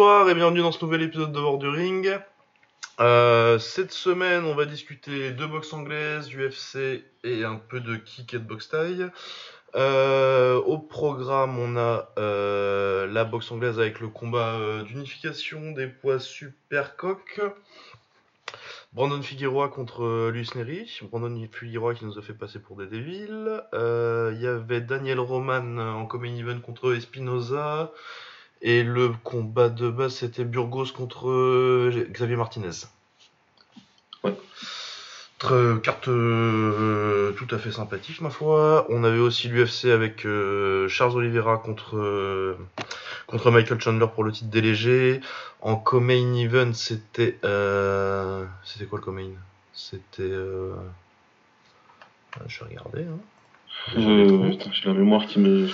Bonsoir et bienvenue dans ce nouvel épisode de War du Ring. Euh, cette semaine, on va discuter de boxe anglaise, UFC et un peu de kick et de boxe taille. Euh, au programme, on a euh, la boxe anglaise avec le combat d'unification des poids super coq. Brandon Figueroa contre Luis Neri. Brandon Figueroa qui nous a fait passer pour des débiles. Il y avait Daniel Roman en common event contre Espinoza. Et le combat de base, c'était Burgos contre euh, Xavier Martinez. Ouais. Très- carte euh, tout à fait sympathique, ma foi. On avait aussi l'UFC avec euh, Charles Oliveira contre, euh, contre Michael Chandler pour le titre légers. En co-main event, c'était. euh, C'était quoi le co-main? C'était. euh, Je vais regarder. Hein. Euh, J'ai la mémoire qui me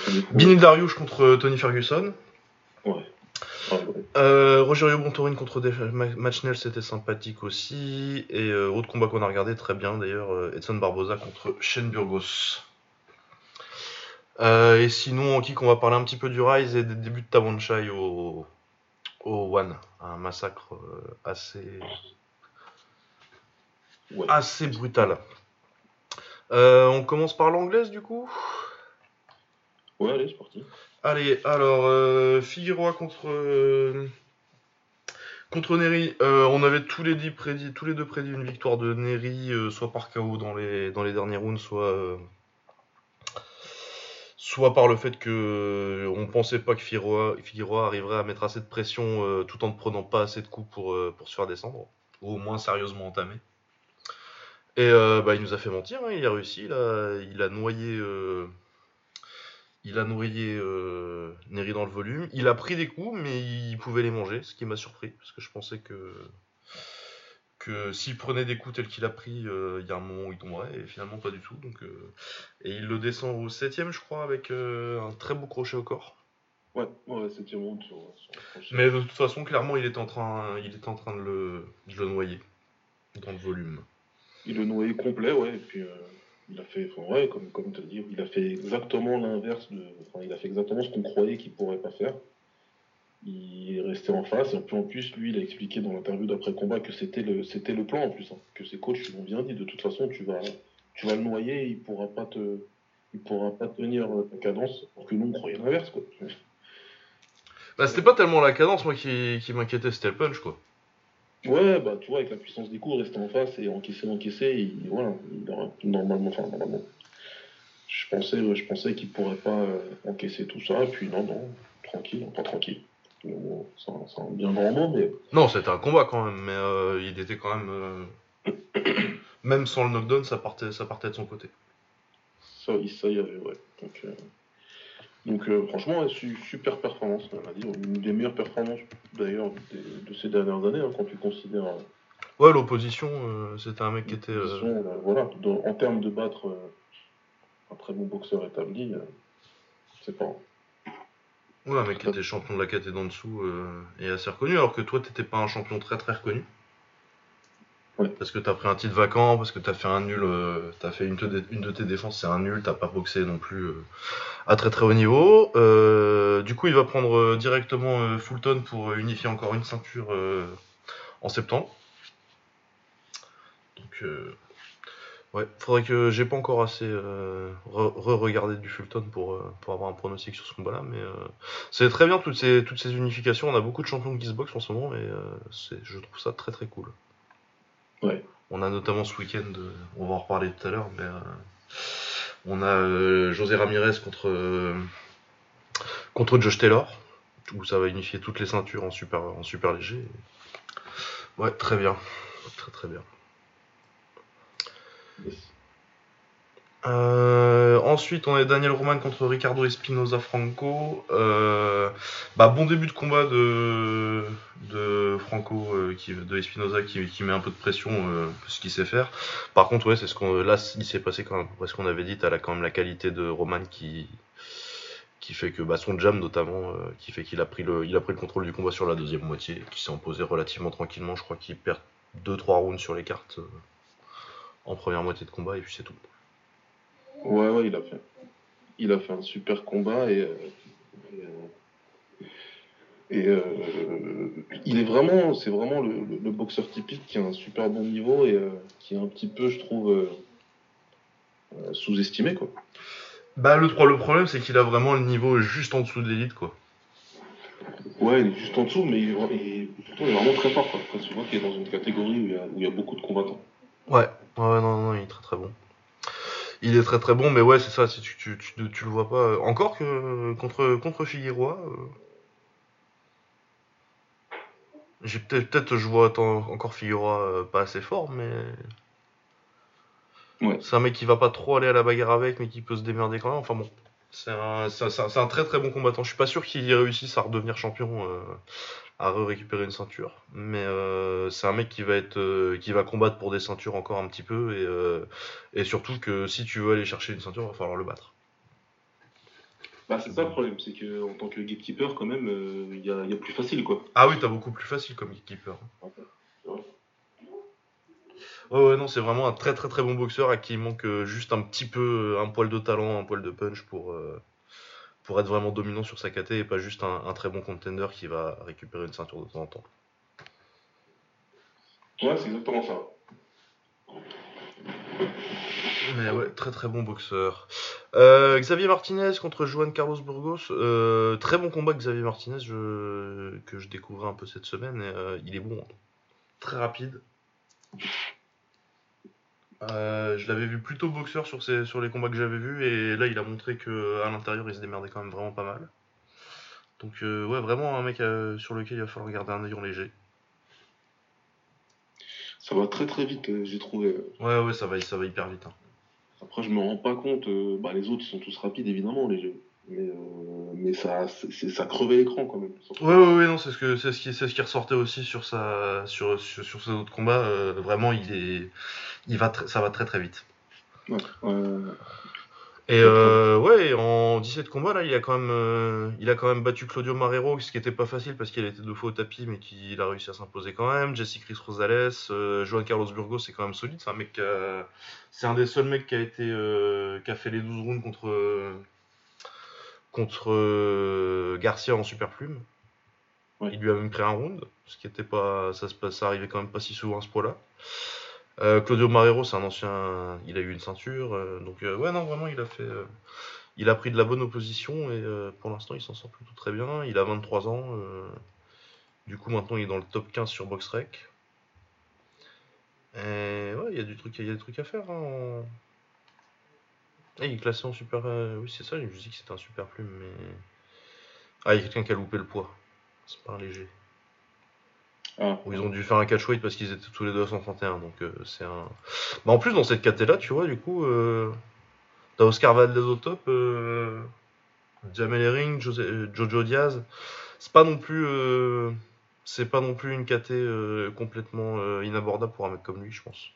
Dariush contre Tony Ferguson. Ouais. Euh, Rogerio Bontorin contre Ma- Matchnell, c'était sympathique aussi. Et euh, autre combat qu'on a regardé très bien d'ailleurs, euh, Edson Barboza contre Shane Burgos. Euh, et sinon, en kick, on va parler un petit peu du Rise et des débuts de Tawanchai au, au One. Un massacre assez, Ouais. assez brutal. On commence par l'anglaise du coup? Ouais, allez, c'est parti. Allez, alors, euh, Figueroa contre, euh, contre Neri. Euh, on avait tous les, deux prédit une victoire de Neri, soit par KO dans les, dans les derniers rounds, soit, par le fait que on pensait pas que Figueroa, Figueroa arriverait à mettre assez de pression tout en ne prenant pas assez de coups pour, se faire descendre, ou au moins sérieusement entamé. Et bah, il nous a fait mentir, hein, il a réussi, il a noyé. Il a noyé euh, Neri dans le volume. Il a pris des coups, mais il pouvait les manger, ce qui m'a surpris, parce que je pensais que, que s'il prenait des coups tels qu'il a pris, euh, il y a un moment où il tomberait, et finalement pas du tout. Donc, euh, et il le descend au 7 je crois, avec euh, un très beau crochet au corps. Ouais, ouais, c'était bon sur, sur le crochet. Mais de toute façon, clairement, il était en train, il était en train de, le, de le noyer dans le volume. Il le noyé complet, ouais, et puis euh, il a fait, ouais, comme, il a fait exactement l'inverse de. Il a fait exactement ce qu'on croyait qu'il pourrait pas faire. Il est resté en face, et puis en plus, lui, il a expliqué dans l'interview d'après combat que c'était le, plan en plus, hein, que ses coachs lui ont bien dit, de toute façon, tu vas, tu vas le noyer, il pourra pas te. Il pourra pas tenir ta cadence, alors que nous on croyait l'inverse quoi. Bah, c'était pas tellement la cadence, moi, qui, qui m'inquiétait, c'était le punch, quoi. Ouais, bah tu vois, avec la puissance des coups, rester en face et encaisser, encaisser, il, voilà, il aurait normalement, enfin normalement. Je pensais, je pensais qu'il pourrait pas euh, encaisser tout ça, et puis non, non, tranquille, pas tranquille. C'est un, bien grand mot, mais Non, c'était un combat quand même, mais euh, il était quand même. euh, Même sans le knockdown, ça partait, ça partait de son côté. ça, il- ça y avait, ouais. Donc, euh, donc euh, franchement, super performance, dit, une des meilleures performances d'ailleurs de ces dernières années, hein, quand tu considères. euh, Ouais, l'opposition, euh, c'était un mec qui était. euh, Disons, voilà, dans- en termes de battre un très bon boxeur établi, c'est pas. Ouais, un mec qui était champion de la KT d'en dessous et assez reconnu, alors que toi, t'étais pas un champion très très reconnu. Parce que t'as pris un titre vacant, parce que t'as fait un nul, euh, t'as fait une, de tes défenses, c'est un nul, t'as pas boxé non plus euh, à très très haut niveau. Euh, du coup, il va prendre directement Fulton pour unifier encore une ceinture en septembre. Donc, ouais, faudrait que j'ai pas encore assez re- re-regardé du Fulton pour, avoir un pronostic sur ce combat-là, mais c'est très bien toutes ces, unifications. On a beaucoup de champions se boxent en ce moment et je trouve ça très très cool. Ouais. On a notamment ce week-end, euh, on va en reparler tout à l'heure, mais euh, on a euh, José Ramirez contre, contre Josh Taylor, où ça va unifier toutes les ceintures en super, en super léger. Ouais, très bien. Très très bien. Euh, ensuite, on a Daniel Roman contre Ricardo Espinoza Franco. Euh, bah, bon début de combat de, de Franco, euh, de Espinoza qui, met un peu de pression, euh, ce qu'il sait faire. Par contre, ouais, c'est ce qu'on, là, il s'est passé quand même, ce qu'on avait dit. T'as quand même la qualité de Roman qui, qui fait que bah, son jam notamment, euh, qui fait qu'il a pris le, il a pris le contrôle du combat sur la deuxième moitié, qui s'est imposé relativement tranquillement. Je crois qu'il perd 2-3 rounds sur les cartes en première moitié de combat et puis c'est tout. Ouais, ouais, il a fait. Il a fait un super combat et. euh, et, euh, Et euh, il est vraiment, c'est vraiment le, boxeur typique qui a un super bon niveau et qui est un petit peu, je trouve, sous-estimé, quoi. Bah, le, le problème, c'est qu'il a vraiment le niveau juste en dessous de l'élite, quoi. Ouais, il est juste en dessous, mais il est, vraiment très fort, quoi. tu vois qu'il est dans une catégorie où il, y a, beaucoup de combattants. Ouais, ouais, non, non, il est très très bon. Il est très très bon, mais ouais, c'est ça, si tu, tu, tu, le vois pas. Encore que contre, contre Figueroa. J'ai peut-être, je vois encore Figueroa euh, pas assez fort, mais. Ouais. C'est un mec qui va pas trop aller à la bagarre avec, mais qui peut se démerder quand même. Enfin bon, c'est un, un, très très bon combattant. Je suis pas sûr qu'il réussisse à redevenir champion, euh, à récupérer une ceinture, mais euh, c'est un mec qui va être, qui va combattre pour des ceintures encore un petit peu, et, et surtout que si tu veux aller chercher une ceinture, il va falloir le battre. Bah, c'est ça le problème, c'est qu'en tant que gatekeeper, quand même, il y, a, y, a, plus facile, quoi. Ah oui, t'as beaucoup plus facile comme gatekeeper. Ouais, ouais, non, c'est vraiment un très très très bon boxeur à qui il manque juste un petit peu, un poil de talent, un poil de punch pour, pour être vraiment dominant sur sa KT et pas juste un, très bon contender qui va récupérer une ceinture de temps en temps. Ouais, c'est exactement ça. Mais ouais, très très bon boxeur. Euh, Xavier Martinez contre Juan Carlos Burgos. Euh, très bon combat Xavier Martinez que je découvrais un peu cette semaine. Euh, il est bon, hein. très rapide. Je l'avais vu plutôt boxeur sur, sur les combats que j'avais vus et là il a montré qu'à l'intérieur il se démerdait quand même vraiment pas mal. Donc ouais vraiment un mec sur lequel il va falloir garder un œil en léger. Ça va très très vite, j'ai trouvé. Ouais ouais ça va, ça va hyper vite. Hein. Après, je me rends pas compte. Euh, bah, les autres, ils sont tous rapides, évidemment, les jeux. Mais, euh, mais ça, ça crevait l'écran quand même. Ouais, ouais, ouais, non, c'est ce, que, c'est ce, qui, c'est ce qui ressortait aussi sur, sa, sur, sur, sur ses autres combats. Euh, vraiment, il est, il va ça va très très vite. Ouais, et euh, ouais, en 17 combats, là, il a quand même, euh, il a quand même battu Claudio Marrero, ce qui était pas facile parce qu'il était deux fois au tapis, mais qu'il a réussi à s'imposer quand même. Jesse Chris Rosales, euh, Joan Carlos Burgos, c'est quand même solide. C'est un mec, c'est un des seuls mecs qui a été, qui a fait les 12 rounds contre, contre Garcia en super plume. Il lui a même pris un round, ce qui était pas, ça se ça arrivait quand même pas si souvent à ce point-là. Euh, Claudio Marrero, c'est un ancien. Il a eu une ceinture. Euh, donc, euh, ouais, non, vraiment, il a fait. il a pris de la bonne opposition et pour l'instant, il s'en sort plutôt très bien. Il a 23 ans. du coup, maintenant, il est dans le top 15 sur BoxRec. Et ouais, il y a du truc, il y a des trucs à faire. Hein. Il est classé en super. oui, c'est ça, je me dis que c'était un super plume, mais. Ah, il y a quelqu'un qui a loupé le poids. C'est pas un léger. Ah. ils ont dû faire un catch weight parce qu'ils étaient tous les deux à 131. Donc euh, c'est un. Bah, en plus, dans cette caté là, tu vois, du coup, euh, t'as Oscar Valdez au top, euh, Jamel Herring, Jojo Diaz. C'est pas non plus. c'est pas non plus une caté complètement inabordable pour un mec comme lui, je pense.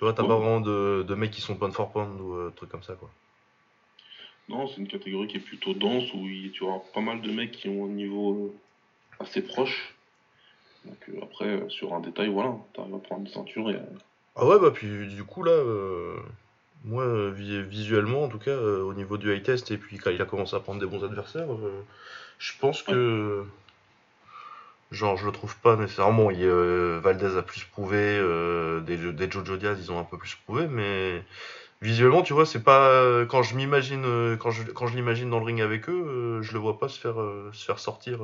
Tu vois, t'as pas vraiment de, de, mecs qui sont pound for pound ou trucs comme ça, quoi. Non, c'est une catégorie qui est plutôt dense où tu auras pas mal de mecs qui ont un niveau assez proche. Donc euh, après, euh, sur un détail, voilà, t'arrives à prendre une ceinture et. Euh, ah ouais, bah puis du coup là, moi visuellement en tout cas, au niveau du high test et puis quand il a commencé à prendre des bons adversaires, je pense que. Genre, je le trouve pas nécessairement. Il, Valdez a plus prouvé, des, des Jojo Diaz, ils ont un peu plus prouvé, mais visuellement, tu vois, c'est pas quand je m'imagine, quand je, quand je l'imagine dans le ring avec eux, je le vois pas se faire, se faire sortir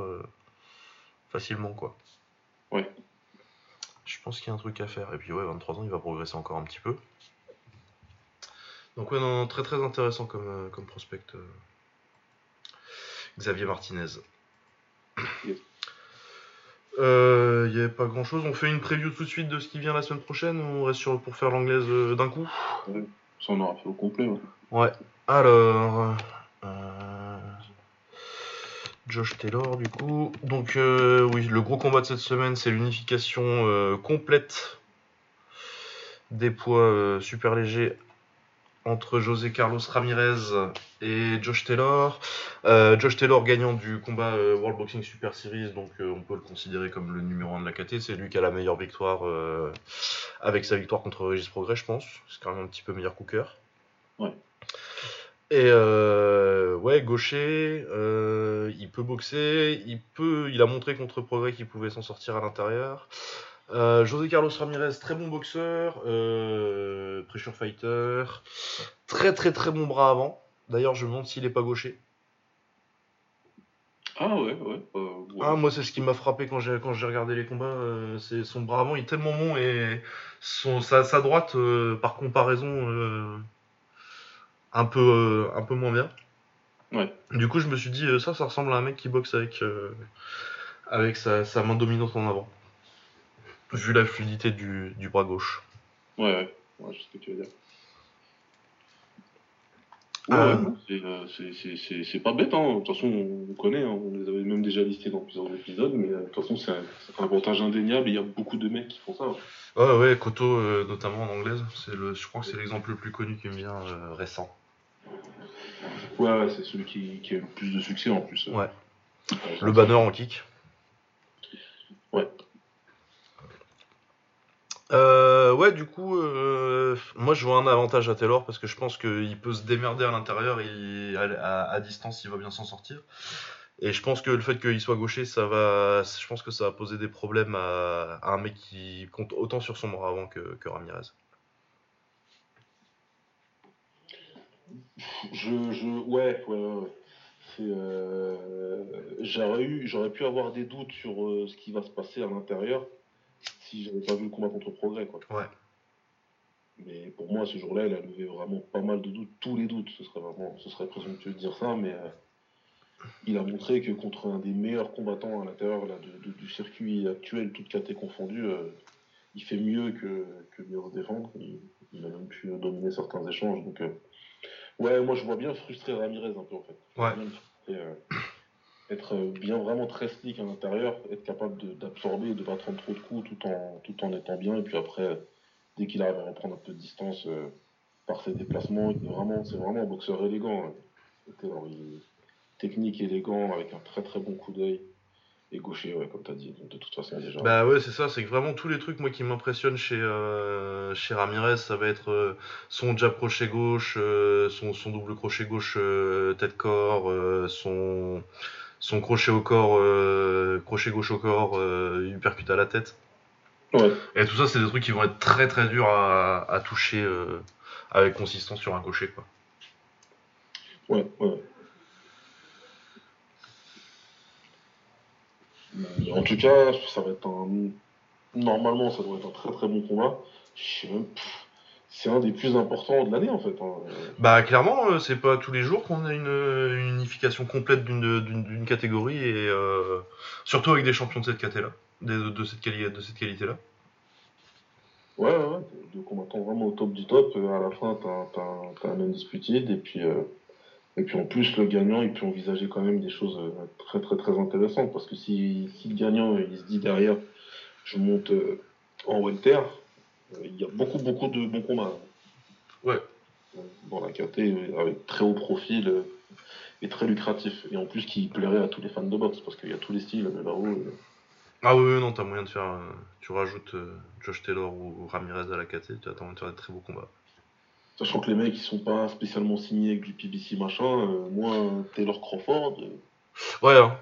facilement, quoi. Ouais. Je pense qu'il y a un truc à faire. Et puis, ouais, 23 ans, il va progresser encore un petit peu. Donc, ouais, non, très très intéressant comme, euh, comme prospect. Euh, Xavier Martinez. Il euh, n'y avait pas grand chose. On fait une preview tout de suite de ce qui vient la semaine prochaine ou on reste sur, pour faire l'anglaise d'un coup? Ça, on aura fait au complet. Ouais. ouais. Alors. Josh Taylor du coup. Donc euh, oui, le gros combat de cette semaine, c'est l'unification euh, complète des poids euh, super légers entre José Carlos Ramirez et Josh Taylor. Josh Taylor gagnant du combat World Boxing Super Series, donc on peut le considérer comme le numéro 1 de la KT. C'est lui qui a la meilleure victoire avec sa victoire contre Regis Progrès, je pense. C'est quand même un petit peu meilleur cooker. Ouais. Et euh, ouais, gaucher, euh, il peut boxer, il peut, il a montré contre Progrès qu'il pouvait s'en sortir à l'intérieur. Euh, José Carlos Ramirez, très bon boxeur, euh, pressure fighter, très très très bon bras avant. D'ailleurs, je me demande s'il est pas gaucher. Ah ouais, ouais. euh, ouais. Ah, moi, c'est ce qui m'a frappé quand j'ai quand j'ai regardé les combats. euh, c'est son bras avant, il est tellement bon et son sa, sa droite, euh, par comparaison, un peu un peu moins bien. Ouais. Du coup, je me suis dit, ça, ça ressemble à un mec qui boxe avec avec sa, sa main dominante en avant. Vu la fluidité du, du bras gauche. Ouais, ouais. Ouais, je sais ce que tu veux dire. Ouais, Euh, ouais, c'est, euh, c'est- pas bête, hein. De toute façon, on connaît, hein. on les avait même déjà listés dans plusieurs épisodes, mais euh, de toute façon, c'est un, avantage indéniable et il y a beaucoup de mecs qui font ça. hein. Ouais, ouais, Koto, euh, notamment en anglaise, le, je crois que c'est l'exemple le plus connu qui me vient euh, récent. Ouais, ouais, c'est celui qui, qui a le plus de succès en plus. Ouais. Le banner en kick. Ouais. Euh, ouais, du coup, euh, moi je vois un avantage à Taylor parce que je pense qu'il peut se démerder à l'intérieur et à, distance il va bien s'en sortir. Et je pense que le fait qu'il soit gaucher, ça va, je pense que ça va poser des problèmes à, un mec qui compte autant sur son bras avant que, Ramirez. Je, ouais, ouais, euh, j'aurais eu, j'aurais pu avoir des doutes sur euh, ce qui va se passer à l'intérieur si j'avais pas vu le combat contre Progrès, quoi. Ouais. Mais pour moi, ce jour-là, il a levé vraiment pas mal de doutes, tous les doutes. Ce serait vraiment, ce serait présomptueux de dire ça, mais euh, il a montré que contre un des meilleurs combattants à l'intérieur de- de- du circuit actuel, toute caté confondue, euh, il fait mieux que, que se défendre. Il, il a même pu dominer certains échanges. Donc, euh, ouais, moi, je vois bien frustrer Ramirez un peu, en fait. Ouais. Être euh, bien vraiment très slick à l'intérieur, être capable d'absorber, de pas prendre trop de coups tout en, tout en étant bien, et puis après, dès qu'il arrive à reprendre un peu de distance euh, par ses déplacements, c'est vraiment un boxeur élégant. hein. Est technique, élégant, avec un très très bon coup d'œil. Et gaucher, comme tu as dit, de toute façon déjà. Bah ouais, c'est ça, c'est que vraiment tous les trucs moi qui m'impressionnent chez, euh, chez Ramirez, ça va être son jab crochet gauche, son, double crochet gauche tête-corps, son, son crochet au corps, euh, crochet gauche au corps, euh, uppercut à la tête. Ouais. Et tout ça, c'est des trucs qui vont être très très durs à, à toucher euh, avec consistance sur un gaucher quoi. Ouais, ouais. En tout cas, ça va être un. Normalement, ça doit être un très très bon combat. Je sais même. pff, C'est un des plus importants de l'année en fait. hein. Bah clairement, euh, c'est pas tous les jours qu'on a une, une unification complète d'une catégorie et euh, surtout avec des champions de cette caté là, de, de cette quali- de cette qualité là. Ouais, ouais, ouais. Deux combattants vraiment au top du top. Euh, À la fin, t'as un- t'as un- undisputed. Et puis, euh, et puis en plus, le gagnant, il peut envisager quand même des choses euh, très très très intéressantes. Parce que si, si le gagnant, il se dit derrière, je monte euh, en welter, euh, il y a beaucoup beaucoup de bons combats. Ouais. Euh, Dans la KT, euh, avec très haut profil euh, et très lucratif. Et en plus, qui plairait à tous les fans de boxe. Parce qu'il y a tous les styles euh, là-haut. euh. Ah oui, non, t'as moyen de faire, euh, tu rajoutes euh, Josh Taylor ou Ramirez à la caté, tu as moyen de faire des très beaux combats. Sachant que les mecs, ils sont pas spécialement signés avec du PBC machin. euh, moi, Taylor Crawford. euh, Ouais, hein.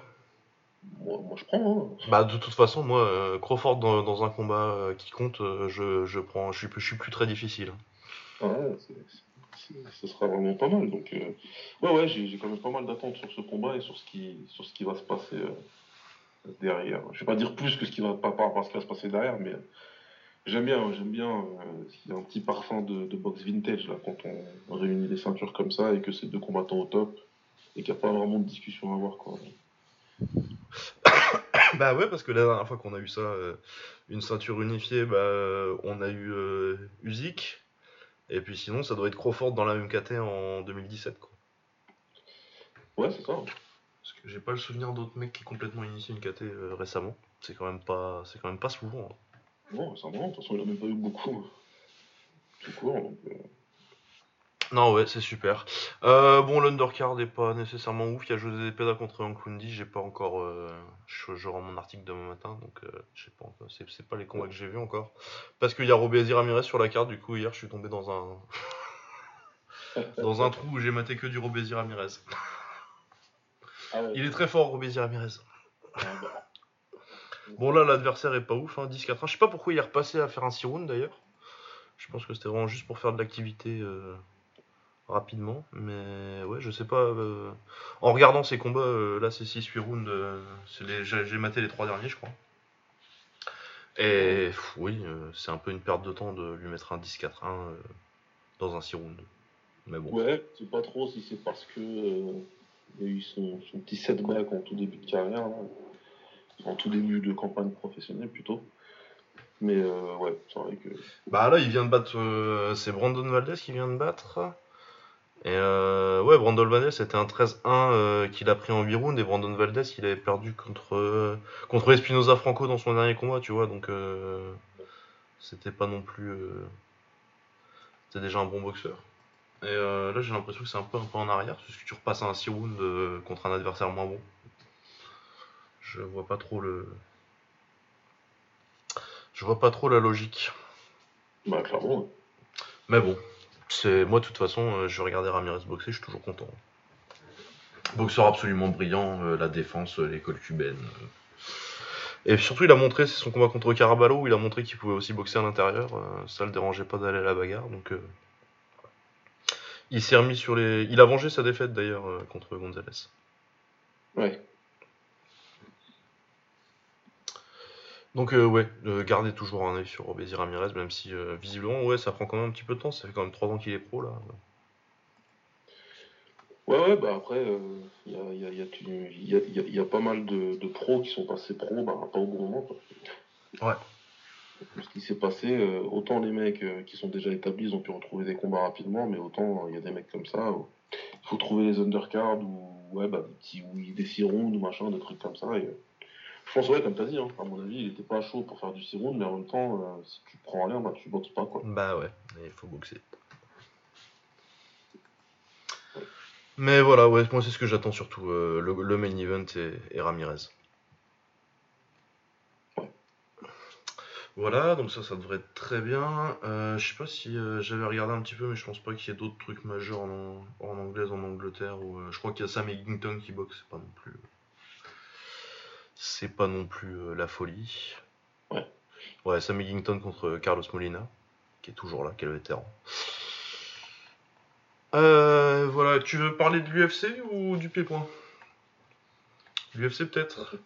Moi, moi, je prends. Hein. bah de toute façon, moi, euh, Crawford dans, dans un combat euh, qui compte, euh, je, je prends, je suis, je suis plus très difficile. Ah ce sera vraiment pas mal. Donc, euh, ouais, ouais, j'ai quand même pas mal d'attentes sur ce combat et sur ce qui, sur ce qui va se passer euh, derrière. Je vais pas dire plus que ce qui va pas, pas, pas ce qui va se passer derrière, mais j'aime bien, j'aime bien. euh, il y a un petit parfum de, de boxe vintage là quand on réunit les ceintures comme ça et que c'est deux combattants au top et qu'il n'y a pas vraiment de discussion à avoir quoi. Bah ouais, parce que la dernière fois qu'on a eu ça, euh, une ceinture unifiée, bah euh, on a eu euh, Usyk, et puis sinon ça doit être Crawford dans la même KT en 2017 quoi. Ouais, c'est ça. Parce que j'ai pas le souvenir d'autres mecs qui ont complètement initié une KT euh, récemment. C'est quand même pas, c'est quand même pas souvent. hein. Non, c'est marrant. De toute façon, il a même pas eu beaucoup. Tout court. Donc, Non ouais, c'est super. Euh, bon, l'undercard est pas nécessairement ouf. Il y a José Peda contre Anklundi. J'ai pas encore, euh, je, je rends mon article demain matin, donc euh, je sais pas. C'est, pas les combats que j'ai vus encore. Parce qu'il y a Robbie Ramirez sur la carte. Du coup hier, je suis tombé dans un dans un trou où j'ai maté que du Robézy Ramirez. Ah ouais. Il est très fort, Robézy Ramirez. Ah, bah. Bon, là, l'adversaire est pas ouf, hein, 10-4-1. Je sais pas pourquoi il est repassé à faire un 6 rounds d'ailleurs. Je pense que c'était vraiment juste pour faire de l'activité euh, rapidement. Mais ouais, je sais pas. euh, En regardant ces combats, euh, là, c'est 6-8 rounds. euh, les- J'ai maté les trois derniers, je crois. Et pff, oui, euh, c'est un peu une perte de temps de lui mettre un 10-4-1 euh, dans un 6 rounds. Mais bon. Ouais, c'est pas trop si c'est parce que euh, il a eu son, son petit setback en tout début de carrière, en tout début de campagne professionnelle plutôt. Mais euh, ouais, c'est vrai que. Bah là, il vient de battre. euh, c'est Brandon Valdez qui vient de battre. Et euh, ouais, Brandon Valdez, c'était un 13-1 euh, qu'il a pris en 8 rounds. Et Brandon Valdez, il avait perdu contre, euh, contre Espinoza Franco dans son dernier combat, tu vois. Donc, euh, c'était pas non plus. c'était déjà un bon boxeur. Et là, j'ai l'impression que c'est un peu, un peu en arrière. Parce que tu repasses un 6 rounds contre un adversaire moins bon. Je vois pas trop le. Je vois pas trop la logique. Bah, clairement. Mais bon, moi de toute façon, euh, je regarder Ramirez boxer, je suis toujours content. Boxeur absolument brillant, euh, la défense, euh, l'école cubaine. Et surtout, il a montré, c'est son combat contre Caraballo, où il a montré qu'il pouvait aussi boxer à l'intérieur. ça le dérangeait pas d'aller à la bagarre, donc il s'est remis sur les. Il a vengé sa défaite d'ailleurs contre Gonzalez. Ouais. Donc euh, ouais, euh, gardez toujours un œil sur Robézy Ramirez, même si euh, visiblement ouais, ça prend quand même un petit peu de temps. Ça fait quand même 3 ans qu'il est pro là. Ouais, ouais, bah après, il y, a, y, y, y, pas mal de, de pros qui sont passés pro, bah, pas au bon moment. Quoi. Ouais. Ce qui s'est passé, euh, autant les mecs qui sont déjà établis, ils ont pu retrouver des combats rapidement, mais autant il y a des mecs comme ça, il faut trouver les undercards ou ouais, bah, des petits ou des six ou machin, des trucs comme ça. Et, je pense, ouais, comme t'as dit, hein, à mon avis, il était pas chaud pour faire du six rounds, mais en même temps, euh, si tu prends rien, bah, tu boxes pas. Quoi. Bah ouais, il faut boxer. Mais voilà, ouais, moi c'est ce que j'attends surtout, euh, le, le main event et, et Ramirez. Voilà, donc ça, ça devrait être très bien. Euh, je sais pas si euh, j'avais regardé un petit peu, mais je pense pas qu'il y ait d'autres trucs majeurs en, en anglaise, en Angleterre. Ou, euh, je crois qu'il y a Sam Eggington qui boxe, c'est pas non plus. C'est pas non plus euh, la folie. Ouais. Ouais, Sam Eggington contre Carlos Molina, qui est toujours là, quel vétéran. Euh, voilà, tu veux parler de l'UFC ou du P-Point L'UFC peut-être?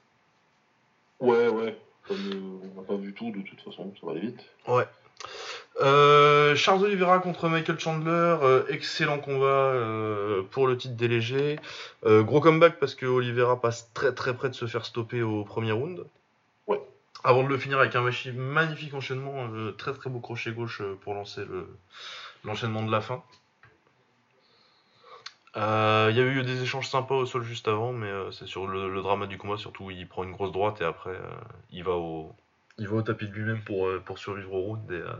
Ouais, ouais. Comme euh, on n'a pas vu tout, de toute façon, ça va aller vite. Ouais. Euh, Charles Oliveira contre Michael Chandler, euh, excellent combat euh, pour le titre des légers. Euh, gros comeback parce que Oliveira passe très très près de se faire stopper au premier round. Ouais. Avant de le finir avec un magnifique enchaînement, très très beau crochet gauche pour lancer le- l'enchaînement de la fin. Il y a eu des échanges sympas au sol juste avant, mais c'est sur le, le drama du combat, surtout il prend une grosse droite et après il va au, il va au tapis de lui-même pour, euh, pour survivre au round et, euh,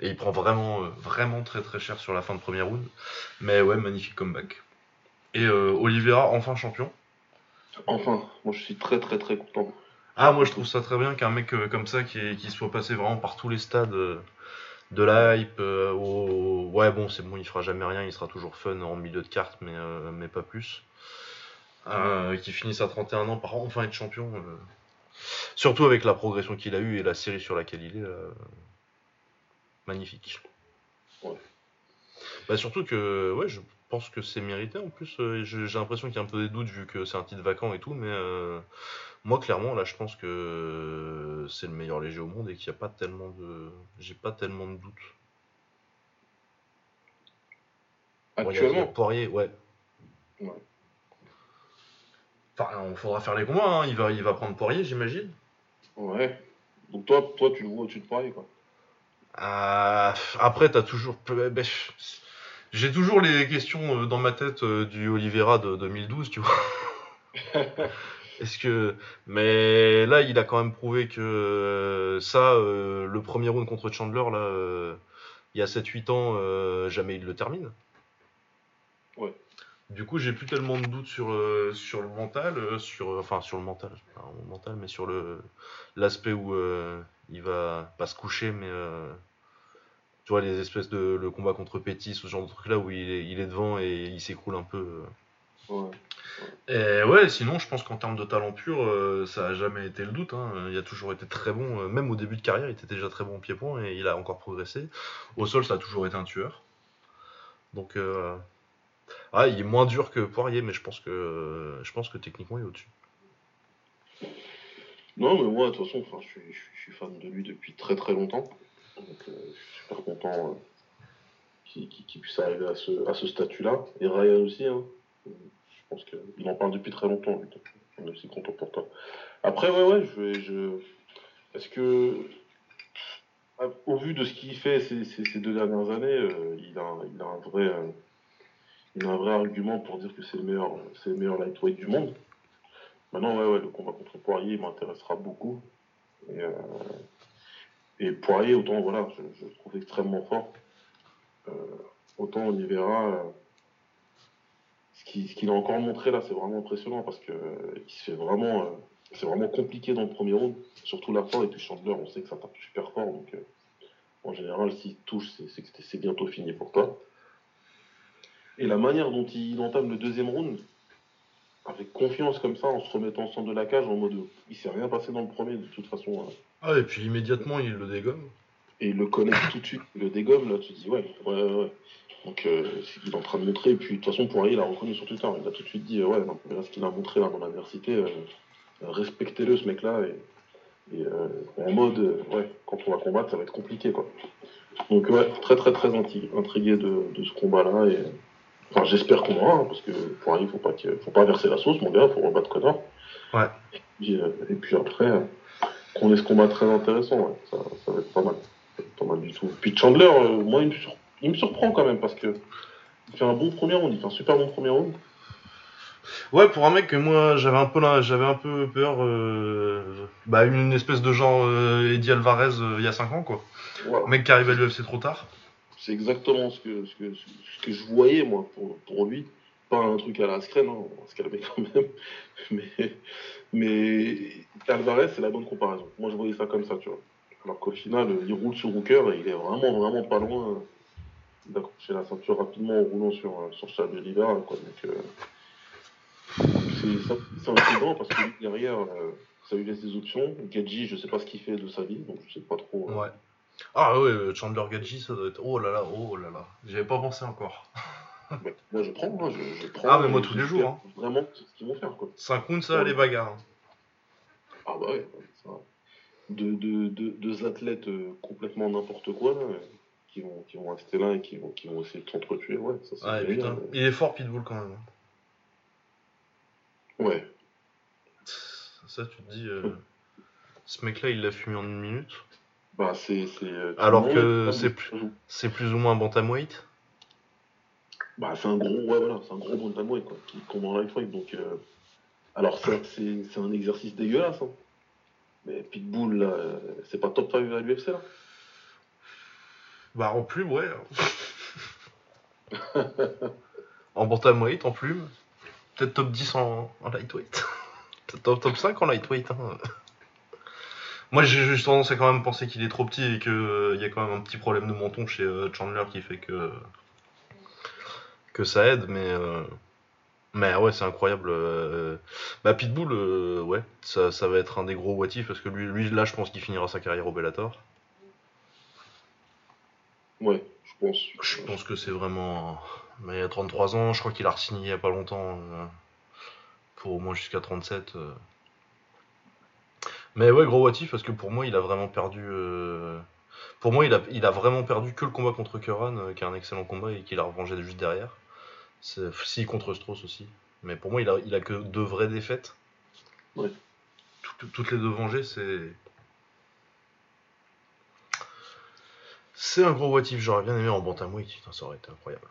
et il prend vraiment, euh, vraiment très très cher sur la fin de premier round. Mais ouais, magnifique comeback. Et euh, Oliveira, enfin champion. Enfin, moi je suis très très très content. Ah, moi je trouve ça très bien qu'un mec comme ça qui, qui soit passé vraiment par tous les stades de la hype euh, au. Ouais, bon, c'est bon, il fera jamais rien, il sera toujours fun en milieu de carte, mais, euh, mais pas plus. Euh, qui finisse à 31 ans par enfin être champion. Surtout avec la progression qu'il a eue et la série sur laquelle il est. euh, Magnifique. Ouais. Bah, surtout que, ouais, je pense que c'est mérité en plus. euh, j'ai l'impression qu'il y a un peu des doutes vu que c'est un titre vacant et tout, mais. euh, moi, clairement, là, je pense que c'est le meilleur léger au monde et qu'il n'y a pas tellement de. J'ai pas tellement de doutes. Bon, il y a- il y a Actuellement, Poirier, ouais. Ouais. Enfin, il faudra faire les combats, hein. il, va, il va prendre Poirier, j'imagine. ouais. Donc toi, toi tu le vois au-dessus de quoi. Euh, après, t'as toujours. ben, J'ai toujours les questions euh, dans ma tête euh, du Oliveira de 2012, tu vois. Est-ce que. Mais là, il a quand même prouvé que euh, ça, euh, le premier round contre Chandler, là, euh, il y a 7-8 ans, euh, jamais il le termine. Ouais. Du coup, j'ai plus tellement de doutes sur, euh, sur le mental, euh, sur, enfin sur le mental, le mental, mais sur le l'aspect où euh, il va pas se coucher, mais euh, Tu vois, les espèces de le combat contre Pétis, ce genre de truc là où il est, il est devant et il s'écroule un peu. Ouais. Et ouais, sinon, je pense qu'en termes de talent pur, euh, ça a jamais été le doute. hein. Il a toujours été très bon, euh, même au début de carrière, il était déjà très bon au pied-point et il a encore progressé. Au sol, ça a toujours été un tueur. Donc, euh, ah, il est moins dur que Poirier, mais je pense que, techniquement, il est au-dessus. Non, mais moi, de toute façon, je, suis, fan de lui depuis très très longtemps. Donc, euh, je suis super content euh, qu'il puisse arriver à ce, statut-là. Et Ryan aussi, hein. Je pense qu'il en parle depuis très longtemps. Donc, on est aussi content pour toi. Après, ouais, ouais, je vais. Est-ce que. Au vu de ce qu'il fait ces, deux dernières années, euh, il a un vrai. Un vrai argument pour dire que c'est le meilleur, c'est le meilleur lightweight du monde. Maintenant, ouais, ouais, le combat contre Poirier m'intéressera beaucoup. Et, euh, et Poirier, autant, voilà, je, je le trouve extrêmement fort. Euh, autant on y verra. euh, ce qu'il a encore montré là, c'est vraiment impressionnant parce que il se fait vraiment. c'est vraiment compliqué dans le premier round, surtout la fin. Et puis Chandler, on sait que ça tape super fort. Donc, en général, s'il touche, c'est- c'est bientôt fini pour toi. Et la manière dont il entame le deuxième round, avec confiance comme ça, en se remettant au centre de la cage, en mode il s'est rien passé dans le premier de toute façon. hein. Ah, et puis immédiatement, il le dégomme. et il le connecte tout de suite, il le dégomme, là tu te dis ouais, ouais, ouais. ouais. Donc euh, qu'il est en train de montrer, et puis de toute façon Poirier il a reconnu sur Twitter, il a tout de suite dit euh, ouais, non, ce qu'il a montré là dans l'adversité, euh, respectez-le ce mec-là, et, et, euh, en mode ouais, quand on va combattre ça va être compliqué quoi. Donc ouais, très très très intrigué de, de ce combat-là, et enfin j'espère qu'on aura, hein, parce que Poirier faut pas, qu'il- faut pas verser la sauce mon gars, faut rebattre Connor. Ouais. Et puis, euh, et puis après, euh, qu'on ait ce combat très intéressant, ouais, ça, ça va être pas mal. Ça va être Pas mal du tout. Puis Chandler, euh, moi, il me, sur- il me surprend quand même parce que il fait un bon premier round, il fait un super bon premier round. Ouais, pour un mec que moi j'avais un peu j'avais un peu peur, bah une espèce de genre Eddie Alvarez il y a 5 ans quoi. Un mec qui arrive à l'UFC trop tard. C'est exactement ce que, ce, que, ce que je voyais, moi, pour, pour lui. Pas un truc à la Askren, hein, on va se calmer quand même. Mais, mais Alvarez, c'est la bonne comparaison. Moi, je voyais ça comme ça, tu vois. Alors qu'au final, il roule sur Hooker et il est vraiment, vraiment pas loin d'accrocher la ceinture rapidement en roulant sur, sur Charles Oliveira. Quoi. Donc, euh, c'est parce que derrière, euh, ça lui laisse des options. Gadji, je sais pas ce qu'il fait de sa vie, donc je sais pas trop. euh. Ah ouais, euh, Chandler Gadji, ça doit être. Oh là là, oh là là. J'y avais pas pensé encore. Ouais, moi je prends, moi je, je prends. Ah, mais moi, tous les jours, hein. Vraiment, c'est ce qu'ils vont faire quoi. 5 rounds, ça, les bagarres. hein. Ah bah ouais, ça. Deux, deux, deux, deux athlètes euh, complètement n'importe quoi là, euh, qui, vont, qui vont rester là et qui vont, qui vont essayer de s'entretuer, ouais, ça c'est Ouais, bien, putain. mais- Il est fort, Pitbull, quand même. Ouais, Ça, tu te dis. euh, Ce mec-là, il l'a fumé en une minute. Bah c'est. euh, Alors que monde- c'est plus- C'est plus ou moins un bantamweight. Bah c'est un gros, ouais voilà, c'est un gros bantamweight quoi, qui combat en lightweight, donc. euh, Alors c'est un exercice dégueulasse, hein. Mais Pitbull là, euh, c'est pas top 5 à l'UFC là Bah, en plume, ouais. en bantamweight, en plume. Peut-être top 10 en, en lightweight. Peut-être top, top 5 en lightweight. hein. Moi, j'ai juste tendance à quand même penser qu'il est trop petit et qu'il y a quand même un petit problème de menton chez euh, Chandler qui fait que que ça aide, mais euh, mais ouais, c'est incroyable. euh, Bah Pitbull, euh, ouais, ça, ça va être un des gros what if, parce que lui, lui là, je pense qu'il finira sa carrière au Bellator. Ouais, je pense. Je pense que c'est vraiment. Mais il a 33 ans, je crois qu'il a re-signé il y a pas longtemps. euh, Pour au moins jusqu'à 37. Mais ouais, gros what if, parce que pour moi, il a vraiment perdu. euh, Pour moi, il a, il a vraiment perdu que le combat contre Curran, euh, qui est un excellent combat et qu'il a revengé juste derrière. C'est- Si, contre Strauss aussi. Mais pour moi, il a, il a que deux vraies défaites. Ouais. Tout- toutes les deux vengées, c'est. C'est un gros what if, j'aurais bien aimé en bantamweight, ça aurait été incroyable.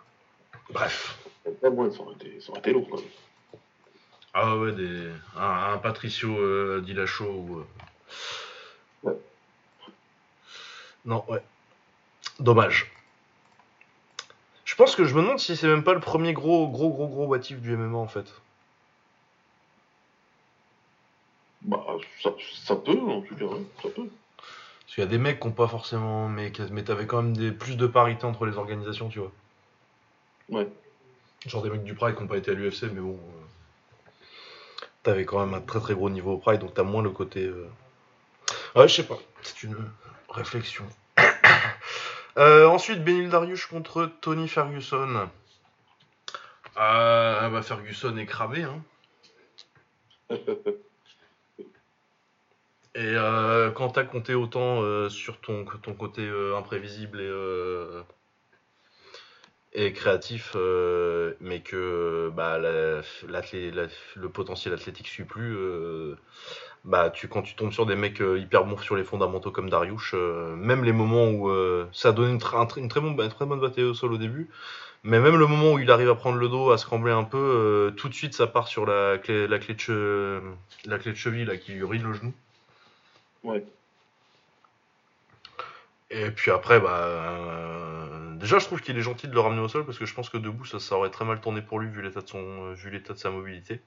Bref. Ça aurait été, ça aurait été lourd quand même. Ah ouais, des... un, un Patricio euh, Dilacho ou. euh, Ouais. Non, ouais. Dommage. Je pense que je me demande si c'est même pas le premier gros, gros, gros, gros what if du MMA en fait. Bah, ça, ça peut, en tout cas, ouais, ça peut. Parce qu'il y a des mecs qui ont pas forcément. Mais, mais t'avais quand même des, plus de parité entre les organisations, tu vois. Ouais. Genre des mecs du Pride qui n'ont pas été à l'UFC, mais bon. euh, T'avais quand même un très très gros niveau au Pride, donc t'as moins le côté. euh, Ouais, je sais pas. C'est une réflexion. Euh, ensuite, Benil Dariush contre Tony Ferguson. Euh, bah, Ferguson est cramé, hein. Et euh, quand t'as compté autant sur ton, ton côté imprévisible et, et créatif, euh, mais que bah, la- le potentiel athlétique suit plus, euh, bah, tu, quand tu tombes sur des mecs euh, hyper bons sur les fondamentaux comme Dariush, euh, même les moments où ça a donné une, tra- très, bonne, une très bonne bataille au sol au début, mais même le moment où il arrive à prendre le dos, à se cambler un peu, tout de suite ça part sur la clé, la clé, de, che- la clé de cheville là, qui lui ride le genou. Ouais. Et puis après, bah, déjà, je trouve qu'il est gentil de le ramener au sol parce que je pense que debout, ça, ça aurait très mal tourné pour lui vu l'état de son, euh, vu l'état de sa mobilité.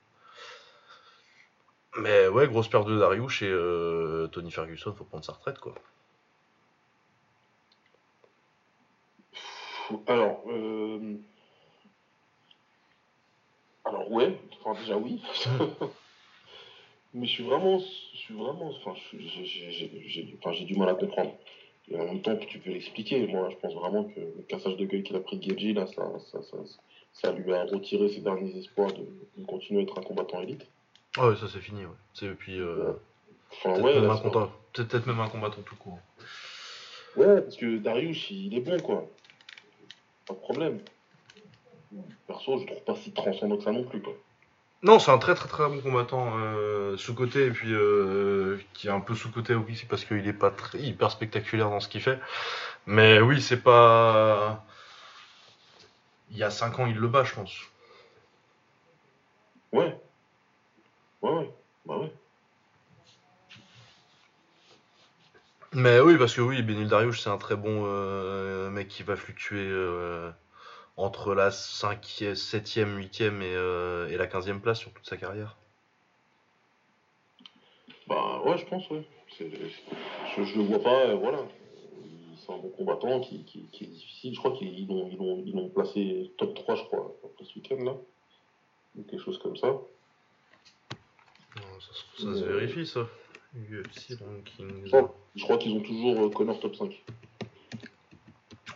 Mais ouais, grosse perte de Darius et euh, Tony Ferguson, faut prendre sa retraite quoi. Alors, euh... alors ouais, enfin déjà oui. Mais je suis vraiment, je suis vraiment, enfin, j'ai- j'ai j'ai- j'ai- enfin, j'ai du mal à comprendre. Et en même temps, tu peux l'expliquer. Moi, je pense vraiment que le cassage de gueule qu'il a pris de Geji, là, ça, ça, ça, ça lui a retiré ses derniers espoirs de, de continuer à être un combattant élite. Ah ouais, ça c'est fini, ouais. C'est puis euh, Enfin, peut-être ouais, même là, un peut-être même un combattant tout court. ouais, parce que Darius, il est bon, quoi. Pas de problème. Perso, je trouve pas si transcendant que ça non plus, quoi. Non, c'est un très très très bon combattant euh, sous côté et puis euh, qui est un peu sous côté aussi parce qu'il est pas très hyper spectaculaire dans ce qu'il fait. Mais oui, c'est pas. Il y a 5 ans, il le bat, je pense. Ouais. Ouais, ouais. Bah ouais. Mais oui, parce que oui, Benil Dariush, c'est un très bon euh, mec qui va fluctuer entre la 5e, 7e, 8e et, euh, et la 15e place sur toute sa carrière. Bah ouais, je pense, ouais. Je, je le vois pas, euh, voilà. Il- C'est un bon combattant qui, qui, qui est difficile. Je crois qu'ils l'ont ils ils placé top 3, je crois, après ce week-end, là. Ou quelque chose comme ça. Non, ça, se- vérifie, ça. UFC Rankings. Oh, je crois qu'ils ont toujours euh, Connor top 5.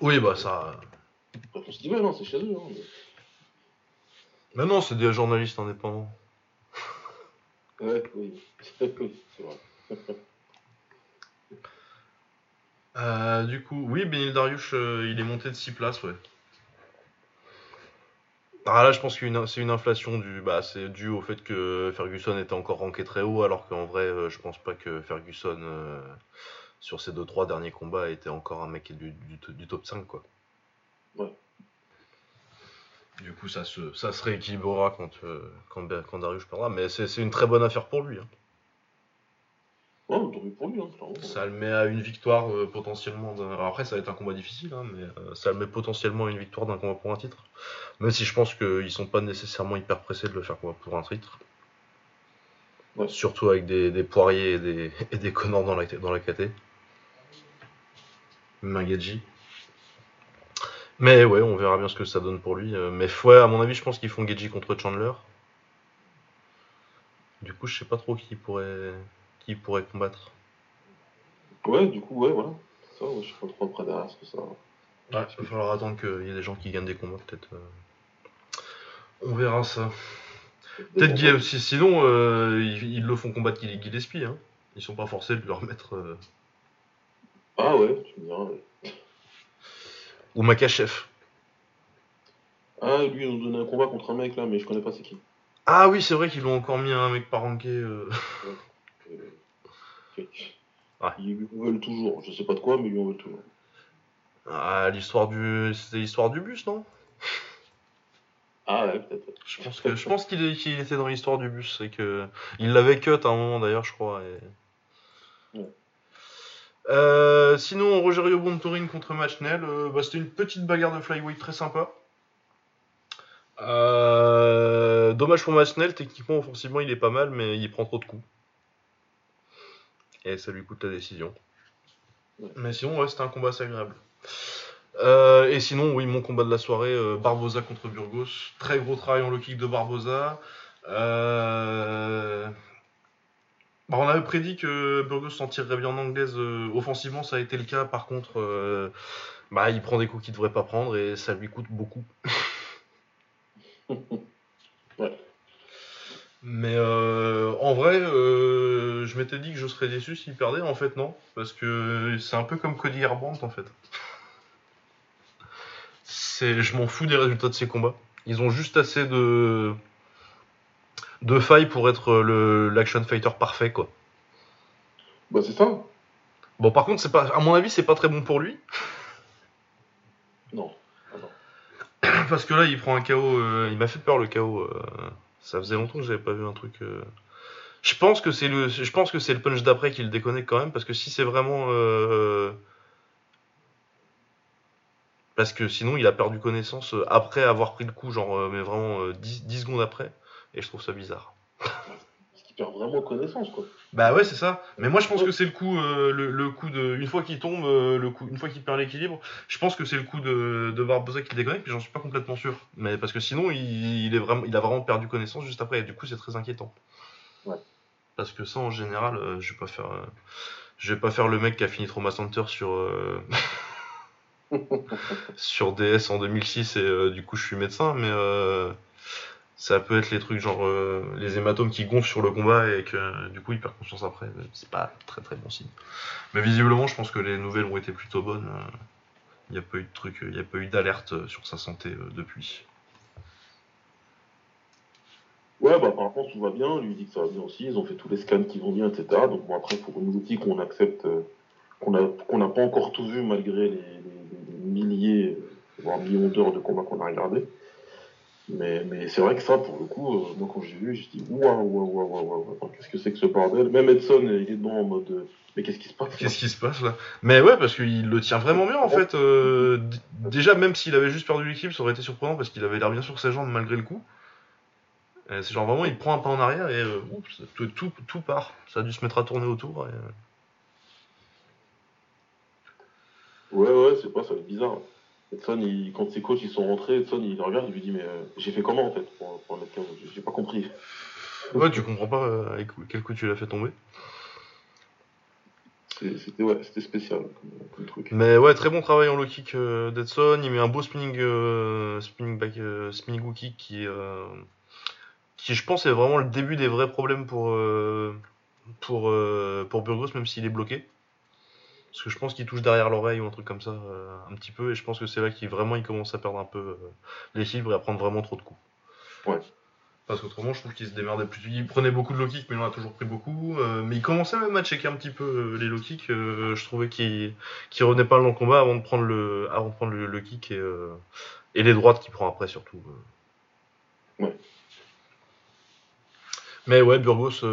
Oui, bah ça. On se dit, ouais, non, c'est chez eux. Hein, mais- Mais non, c'est des journalistes indépendants. Ouais, oui. oui, c'est vrai. Euh, du coup, oui, Benil Dariush, euh, il est monté de 6 places, ouais. Ah là, je pense que c'est une inflation du, bah, c'est dû au fait que Ferguson était encore ranké très haut, alors qu'en vrai, euh, je pense pas que Ferguson, euh, sur ses 2-3 derniers combats, était encore un mec du, du, du top 5, quoi. Ouais. Du coup, ça se, ça se rééquilibrera quand, euh, quand, quand Dariush perdra, mais c'est une très bonne affaire pour lui. hein. Ouais, pour lui, hein. Ça le met à une victoire euh, potentiellement. d'un- Alors après, ça va être un combat difficile, hein, mais euh, ça le met potentiellement à une victoire d'un combat pour un titre. Même si je pense qu'ils sont pas nécessairement hyper pressés de le faire combat pour un titre. Ouais. Surtout avec des, des poiriers et des, et des Connors dans la, dans la KT. Mangaji. Mais ouais, on verra bien ce que ça donne pour lui. euh, Mais ouais, à mon avis, je pense qu'ils font Geji contre Chandler. Du coup, je sais pas trop qui pourrait, qui pourrait combattre. Ouais, du coup, ouais, voilà. Ça, ouais, je suis pas trop près derrière ce que ça. Ouais, il va falloir attendre qu'il y ait des gens qui gagnent des combats, peut-être. euh. On verra ça. Peut-être Guillaume, si, sinon, euh, ils, ils le font combattre Gillespie. Hein. Ils sont pas forcés de le remettre. euh, Ah ouais, tu me diras. ouais. Ou Makachev. Ah, lui, ils ont donné un combat contre un mec là, mais je connais pas c'est qui. Ah oui, c'est vrai qu'ils l'ont encore mis à un mec pas ranké. euh. Euh. Ouais. Ils lui en veulent toujours. Je sais pas de quoi, mais ils lui en veulent toujours. Ah, l'histoire du. C'était l'histoire du bus, non? Ah ouais, peut-être. Je pense que je pense qu'il est- était dans l'histoire du bus. C'est que. Il l'avait cut à un moment d'ailleurs, je crois. et- Ouais. Euh, sinon, Rogerio Bontorin contre Machnell, euh, bah, c'était une petite bagarre de flyweight très sympa. Euh, dommage pour Machnell, techniquement, offensivement, il est pas mal, mais il prend trop de coups. Et ça lui coûte la décision. Mais sinon, ouais, c'était un combat assez agréable. Euh, et sinon, oui, mon combat de la soirée, Barbosa contre Burgos. Très gros travail en low kick de Barbosa. Euh, bah, on avait prédit que Burgos s'en tirerait bien en anglaise offensivement, ça a été le cas. Par contre, bah, il prend des coups qu'il ne devrait pas prendre et ça lui coûte beaucoup. ouais. Mais en vrai, je m'étais dit que je serais déçu s'il perdait. En fait, non. Parce que c'est un peu comme Cody Garbrandt, en fait je m'en fous des résultats de ces combats. Ils ont juste assez de de failles pour être le l'action fighter parfait quoi. Bah c'est ça. Bon par contre c'est pas à mon avis c'est pas très bon pour lui. Non. Parce que là il prend un KO euh, il m'a fait peur le KO euh, ça faisait longtemps que j'avais pas vu un truc euh. Je pense que c'est le je pense que c'est le punch d'après qui le déconnecte quand même parce que si c'est vraiment parce que sinon, il a perdu connaissance euh, après avoir pris le coup, genre, euh, mais vraiment 10, euh, secondes après. Et je trouve ça bizarre. Parce qu'il perd vraiment connaissance, quoi. Bah ouais, c'est ça. Mais moi, je pense que c'est le coup, le, coup de. Une fois qu'il tombe, le coup, une fois qu'il perd l'équilibre, je pense que c'est le coup de, de Barbosa qui déconnecte, puis j'en suis pas complètement sûr. Mais parce que sinon, il, est vraiment, il a vraiment perdu connaissance juste après, et du coup, c'est très inquiétant. Ouais. Parce que ça, en général, je vais pas faire. je vais pas faire le mec qui a fini Trauma Center sur. sur DS en 2006 et euh, du coup je suis médecin, mais euh, ça peut être les trucs genre euh, les hématomes qui gonflent sur le combat et que du coup il perd conscience après. C'est pas très très bon signe. Mais visiblement, je pense que les nouvelles ont été plutôt bonnes. Il n'y a pas eu de truc, il a pas eu d'alerte sur sa santé depuis. Ouais, bah par rapport tout va bien, lui dit que ça va bien aussi, ils ont fait tous les scans qui vont bien, etc. Donc bon après pour une outil qu'on accepte, qu'on n'a pas encore tout vu malgré les, milliers, voire millions d'heures de combat qu'on a regardé. Mais, mais c'est vrai que ça, pour le coup, euh, moi quand j'ai vu, j'ai dit waouh, waouh, waouh, waouh, qu'est-ce que c'est que ce bordel? Même Edson, il est dedans en mode euh, mais qu'est-ce qui se passe Qu'est-ce qui se passe là? Mais ouais, parce qu'il le tient vraiment bien en fait. Euh, déjà, même s'il avait juste perdu l'équipe, ça aurait été surprenant parce qu'il avait l'air bien sur ses jambes malgré le coup. C'est genre vraiment, il prend un pas en arrière et tout, tout, tout, part. Ça a dû se mettre à tourner autour. Et... Ouais, ouais, c'est pas, ça bizarre. Edson, il, quand ses coachs ils sont rentrés, Edson il regarde, il lui dit Mais euh, j'ai fait comment en fait pour, pour mettre 15 J'ai pas compris. Ouais, tu comprends pas euh, avec quel coup tu l'as fait tomber. C'était ouais, spécial comme, truc. Mais ouais, très bon travail en low kick euh, d'Edson. Il met un beau spinning, spinning back, spinning hook kick qui, qui, je pense, est vraiment le début des vrais problèmes pour, pour, pour Burgos, même s'il est bloqué. Parce que je pense qu'il touche derrière l'oreille ou un truc comme ça, euh, un petit peu, et je pense que c'est là qu'il vraiment il commence à perdre un peu euh, l'équilibre et à prendre vraiment trop de coups. Ouais. Parce qu'autrement, je trouve qu'il se démerdait plus. Il prenait beaucoup de low kick, mais il en a toujours pris beaucoup. Euh, mais il commençait même à checker un petit peu les low kicks. je trouvais qu'il qu revenait pas dans le combat avant de prendre le, avant de prendre le, kick et, et les droites qu'il prend après surtout. Ouais. Mais ouais, Burgos,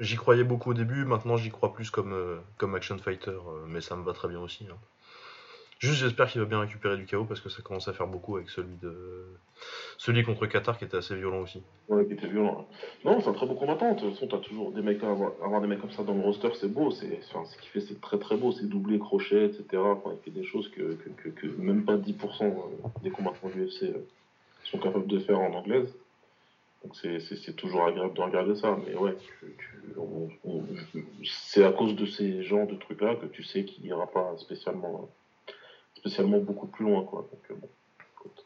J'y croyais beaucoup au début, maintenant j'y crois plus comme, euh, comme action fighter, euh, mais ça me va très bien aussi. Hein. Juste j'espère qu'il va bien récupérer du chaos parce que ça commence à faire beaucoup avec celui de celui contre Qatar qui était assez violent aussi. Ouais, qui était violent. Non, c'est un très beau combattant. De toute façon, t'as toujours des mecs avoir, avoir, des mecs comme ça dans le roster, c'est beau. C'est ce qu'il fait, c'est très très beau. C'est doublé, crochet, etc. il fait des choses que, que, que, même pas 10% euh, des combattants du UFC sont capables de faire en anglaise. Donc c'est toujours agréable de regarder ça. Mais ouais, c'est à cause de ces genres de trucs-là que tu sais qu'il n'ira pas spécialement, spécialement beaucoup plus loin. Quoi. Donc euh, bon, écoute.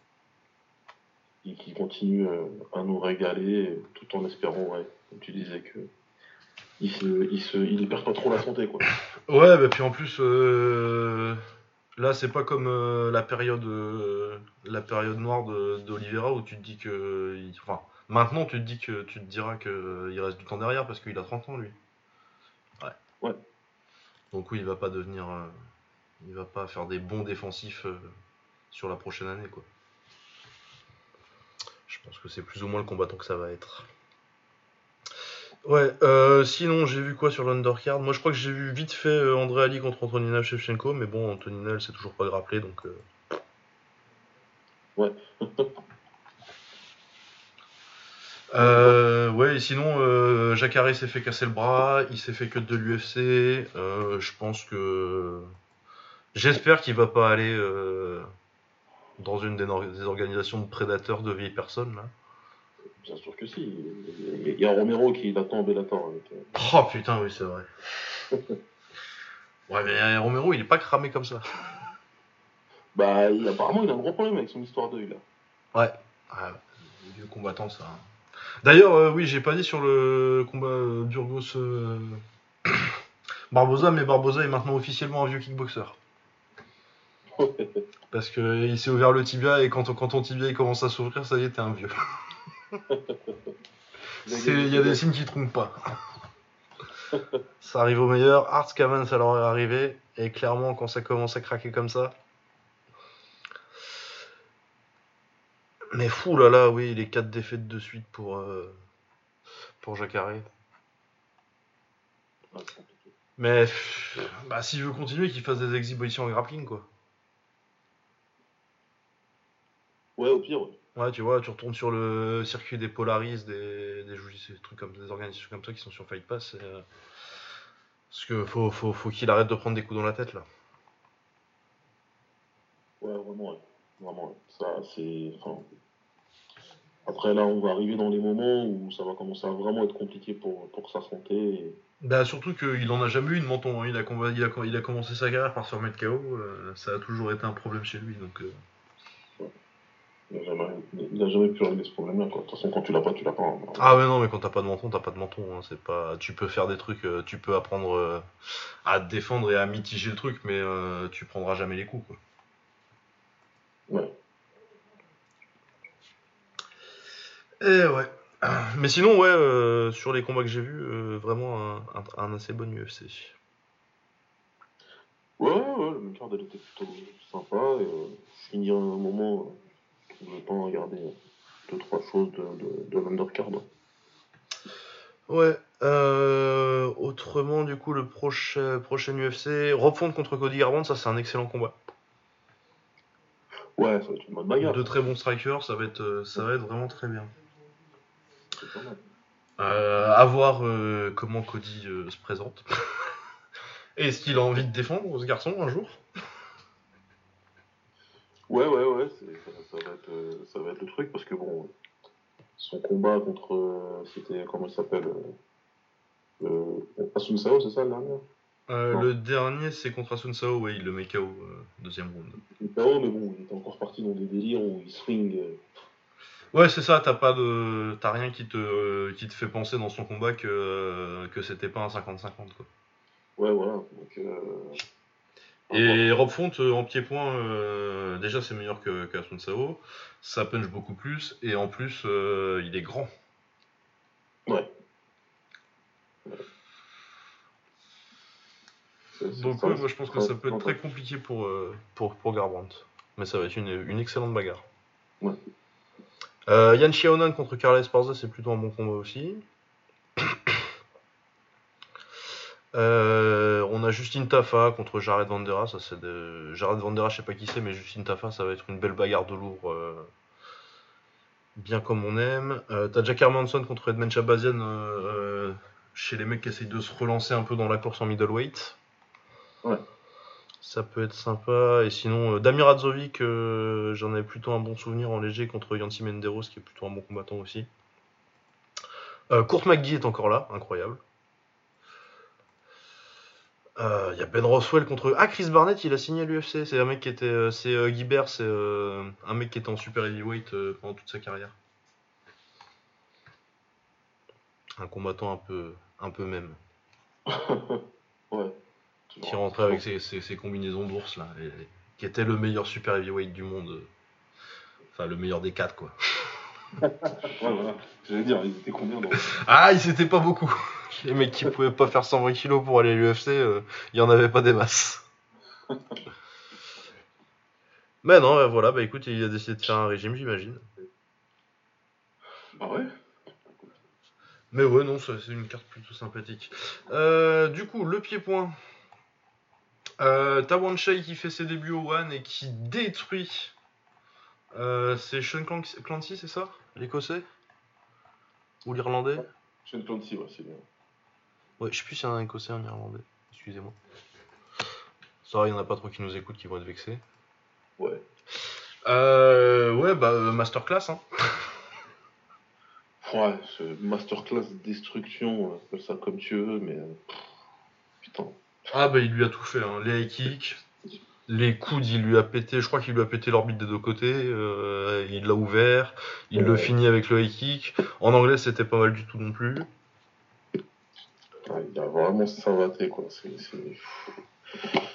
Et continue euh, à nous régaler tout en espérant, ouais, comme tu disais, que il perd pas trop la santé, quoi. Ouais, bah puis en plus, euh, là, c'est pas comme la période, la période noire d'Olivera où tu te dis que, Maintenant, tu te dis que tu te diras qu'il euh, reste du temps derrière parce qu'il a 30 ans, lui. Ouais. Ouais. Donc oui, il va pas devenir. Euh, il va pas faire des bons défensifs euh, sur la prochaine année, quoi. Je pense que c'est plus ou moins le combattant que ça va être. Ouais, sinon j'ai vu quoi sur l'undercard? Moi je crois que j'ai vu vite fait André Ali contre Antonina Shevchenko, mais bon, Antonina elle s'est toujours pas grappelé donc. Ouais. Euh, ouais, et sinon, euh, Jacare s'est fait casser le bras, il s'est fait que de l'UFC. Euh, je pense que. J'espère qu'il va pas aller euh, dans une des, des organisations de prédateurs de vieilles personnes, là. Bien sûr que si. Il y a Romero qui l'attend en Bellator. avec, euh, Oh putain, oui, c'est vrai. ouais, mais Romero, il est pas cramé comme ça. Bah, il- apparemment, il a un gros problème avec son histoire d'œil, là. Ouais. Ah, les vieux combattants, ça. D'ailleurs, euh, oui, j'ai pas dit sur le combat euh, Burgos euh, Barbosa, mais Barbosa est maintenant officiellement un vieux kickboxer. Parce que il s'est ouvert le tibia et quand, quand ton tibia il commence à s'ouvrir, ça y est, t'es un vieux. Il y a des signes qui trompent pas. ça arrive au meilleur. Arts ça leur est arrivé. Et clairement, quand ça commence à craquer comme ça. Mais fou là là, oui, les 4 défaites de suite pour, euh, pour compliqué. Mais pff, bah, s'il veut continuer, qu'il fasse des exhibitions en grappling quoi. Ouais, au pire, ouais. Ouais, tu vois, tu retournes sur le circuit des Polaris, des, des, des trucs comme des organisations comme ça qui sont sur Fight Pass. et, euh, parce que faut, faut, faut qu'il arrête de prendre des coups dans la tête là. Ouais, vraiment, ouais. Vraiment, ouais. Ça, c'est. Enfin... Après, là, on va arriver dans les moments où ça va commencer à vraiment être compliqué pour, pour sa santé. et- Bah surtout qu'il en a jamais eu de menton. hein. Il a, il a, il a commencé sa carrière par se remettre KO. euh, ça a toujours été un problème chez lui. Donc, euh, Il n'a jamais, pu régler ce problème-là. De toute façon, quand tu l'as pas, tu l'as pas. hein. Ah ouais non mais quand t'as pas de menton, t'as pas de menton. hein. C'est pas. Tu peux faire des trucs, euh, tu peux apprendre euh, à te défendre et à mitiger le truc, mais euh, tu prendras jamais les coups quoi. Ouais. Et ouais. Mais sinon ouais, euh, sur les combats que j'ai vus, euh, vraiment un, un- un assez bon UFC. Ouais, ouais, ouais, le card elle était plutôt sympa. Et, euh, je un moment euh, où je vais pas regarder euh, deux, trois choses de, de, de l'undercard. Ouais. Euh, autrement du coup le prochain prochain UFC, Rob Font contre Cody Garbrandt, ça c'est un excellent combat. Ouais, ça va être une bonne bagarre. Deux très bons strikers, ça va être euh, ça va être vraiment très bien. C'est pas mal. Euh, à voir euh, comment Cody euh, se présente. Est-ce qu'il a envie de défendre ce garçon un jour Ouais, ouais, ouais, ça, ça va être, ça va être le truc parce que bon, son combat contre. C'était. Comment il s'appelle Asun Sao, c'est ça le dernier? Le dernier c'est contre Asun Sao, ouais, il le met KO deuxième round. KO, mais bon, il était encore parti dans des délires où il swing. Ouais, c'est ça, t'as pas de t'as rien qui te qui te fait penser dans son combat que que c'était pas un 50-50 quoi. Ouais, voilà. Donc, euh, Et Rob Font euh, en pied-point, euh, déjà c'est meilleur que, que Asun Sao, ça punch beaucoup plus, et en plus il est grand. Ouais. Donc ouais, moi je pense que ça peut être très- compliqué pour, pour, pour Garbrandt. Mais ça va être une, une excellente bagarre. Ouais. Euh, Yann Xiaonan contre Carla Esparza, c'est plutôt un bon combat aussi. Euh, on a Justine Tafa contre Jared Vandera. Jared Vandera, je sais pas qui c'est, mais Justine Tafa, ça va être une belle bagarre de lourd. euh, Bien comme on aime. T'as Jack Hermanson contre Edmund Chabazian chez les mecs qui essayent de se relancer un peu dans la course en middleweight. Ouais. Ça peut être sympa. Et sinon, euh, Damir Radzovic, euh, j'en avais plutôt un bon souvenir en léger contre Yancy Menderos, qui est plutôt un bon combattant aussi. Euh, Kurt McGee est encore là, incroyable. Il y a Ben Roswell contre. Ah, Chris Barnett, il a signé à l'UFC. C'est un mec qui était. c'est Guibert, c'est un mec qui était en super heavyweight pendant toute sa carrière. Un combattant un peu, un peu même. ouais. Qui rentrait avec ses, ses- ses combinaisons d'ours là. et- qui était le meilleur super heavyweight du monde. euh. Enfin, le meilleur des quatre quoi. Ouais, voilà. J'allais dire, ils étaient combien dans. Ah, ils étaient pas beaucoup. Les mecs qui pouvaient pas faire 120 kilos pour aller à l'UFC, euh, il y en avait pas des masses. Mais non, bah voilà, bah écoute, il a décidé de faire un régime, j'imagine. Bah ouais. Mais ouais, non, c'est une carte plutôt sympathique. Euh, du coup, le pied-point. Euh, Tawan Shai qui fait ses débuts au One et qui détruit. Euh, c'est Sean Clancy, c'est ça? L'écossais? Ou l'Irlandais? Shane Clancy, ouais, c'est bien. Ouais, je sais plus y a un Écossais ou un Irlandais. Excusez-moi. Ça va, il y en a pas trop qui nous écoutent qui vont être vexés. Ouais. Euh, ouais, bah, euh, masterclass, hein. Ouais, ce masterclass destruction, euh, appelle ça comme tu veux, mais. Putain. Ah, bah, il lui a tout fait, hein. Les high kicks, les coudes, il lui a pété, je crois qu'il lui a pété l'orbite des deux côtés, euh, il l'a ouvert, il le finit avec le high kick. En anglais, c'était pas mal du tout non plus. Il a vraiment savaté, quoi.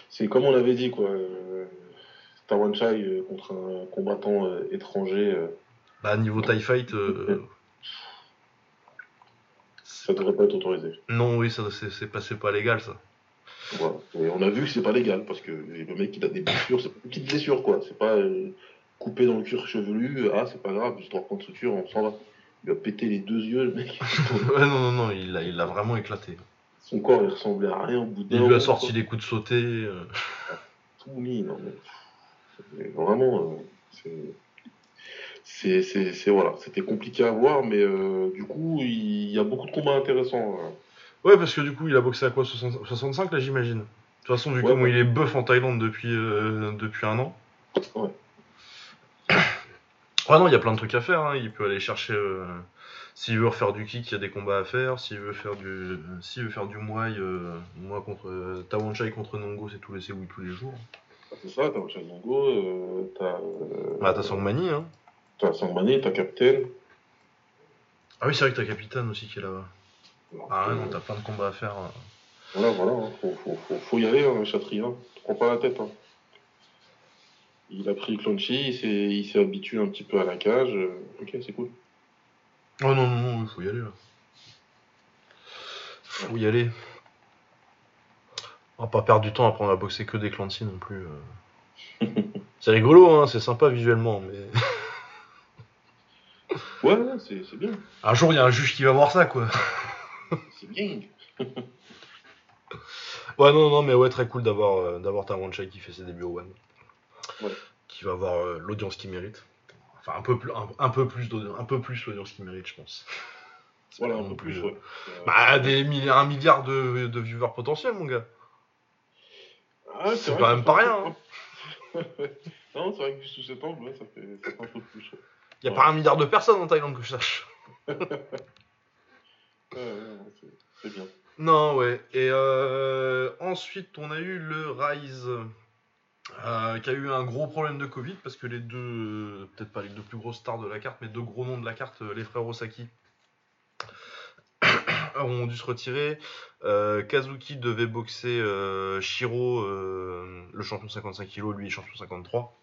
C'est- comme on l'avait dit, quoi. Euh, Tawan Chai euh, contre un combattant euh, étranger, Bah, niveau TIE Fight, ça devrait pas être autorisé. non, oui, ça, c'est c'est pas, c'est pas légal, ça. Voilà. Et on a vu que c'est pas légal, parce que le mec, il a des blessures, c'est une petite blessure, quoi. C'est pas euh, coupé dans le cuir chevelu, euh, ah, c'est pas grave, juste trois points de suture, on s'en va. Il a pété les deux yeux, le mec. ouais, non, non, non, il l'a il l'a vraiment éclaté. Son corps, il ressemblait à rien au bout d'un Il lui a sorti des coups de sauté. euh. tout mis, non mais, vraiment, euh, c'est- voilà, c'était compliqué à voir, mais du coup, il y a beaucoup de combats intéressants. hein. Ouais, parce que du coup, il a boxé à quoi 60 65 là, j'imagine. De toute façon, vu Ouais, comment ouais. il est buff en Thaïlande depuis, euh, depuis un an. Ouais. Ouais, non, il y a plein de trucs à faire. hein. Il peut aller chercher. euh, S'il veut refaire du kick, il y a des combats à faire. S'il veut faire du, s'il veut faire du muay, euh, moi contre euh, Tawan Chai contre Nongo, c'est tous les oui tous les jours. C'est ça, t'as Chanongo, euh, t'as, Bah, t'as Sangmani, hein. t'as Sangmané, t'as Captain. Ah oui, c'est vrai que t'as Capitaine aussi qui est là-bas. Ah ouais, non, t'as plein de combats à faire. hein. Voilà, voilà, hein, faut, faut, faut, faut y aller, hein, te prends pas la tête. Hein. Il a pris le clonchy, il s'est, il s'est habitué un petit peu à la cage, euh, ok, c'est cool. Oh non, non, non, il faut y aller là. Faut y aller. On va pas perdre du temps à apprendre à boxer que des Clancy non plus. euh. c'est rigolo, hein, c'est sympa visuellement, mais. Ouais, c'est bien, Un jour, il y a un juge qui va voir ça, quoi. C'est bien. Ouais, non, non, mais ouais, très cool d'avoir euh, d'avoir Taron Chai qui fait ses débuts au One. Ouais. Qui va avoir euh, l'audience qu'il mérite. Enfin, un peu plus, un, un peu plus un peu plus l'audience qu'il mérite, je pense. Voilà, un peu plus, euh, ouais. Bah, des milliards, un milliard de, de viewers potentiels, mon gars. Ah, c'est quand même pas rien, hein. non, c'est vrai que sous cet angle, ouais, ça, fait, ça fait un peu plus. ouais. Y a Ouais. pas un milliard de personnes en Thaïlande que je sache. C'est- bien. Non, ouais. Et euh, ensuite, on a eu le Rise, euh, qui a eu un gros problème de Covid parce que les deux, euh, peut-être pas les deux plus grosses stars de la carte, mais deux gros noms de la carte, les frères Osaki, ont dû se retirer. Kazuki devait boxer Shiro, le champion 55 kg, lui champion 53.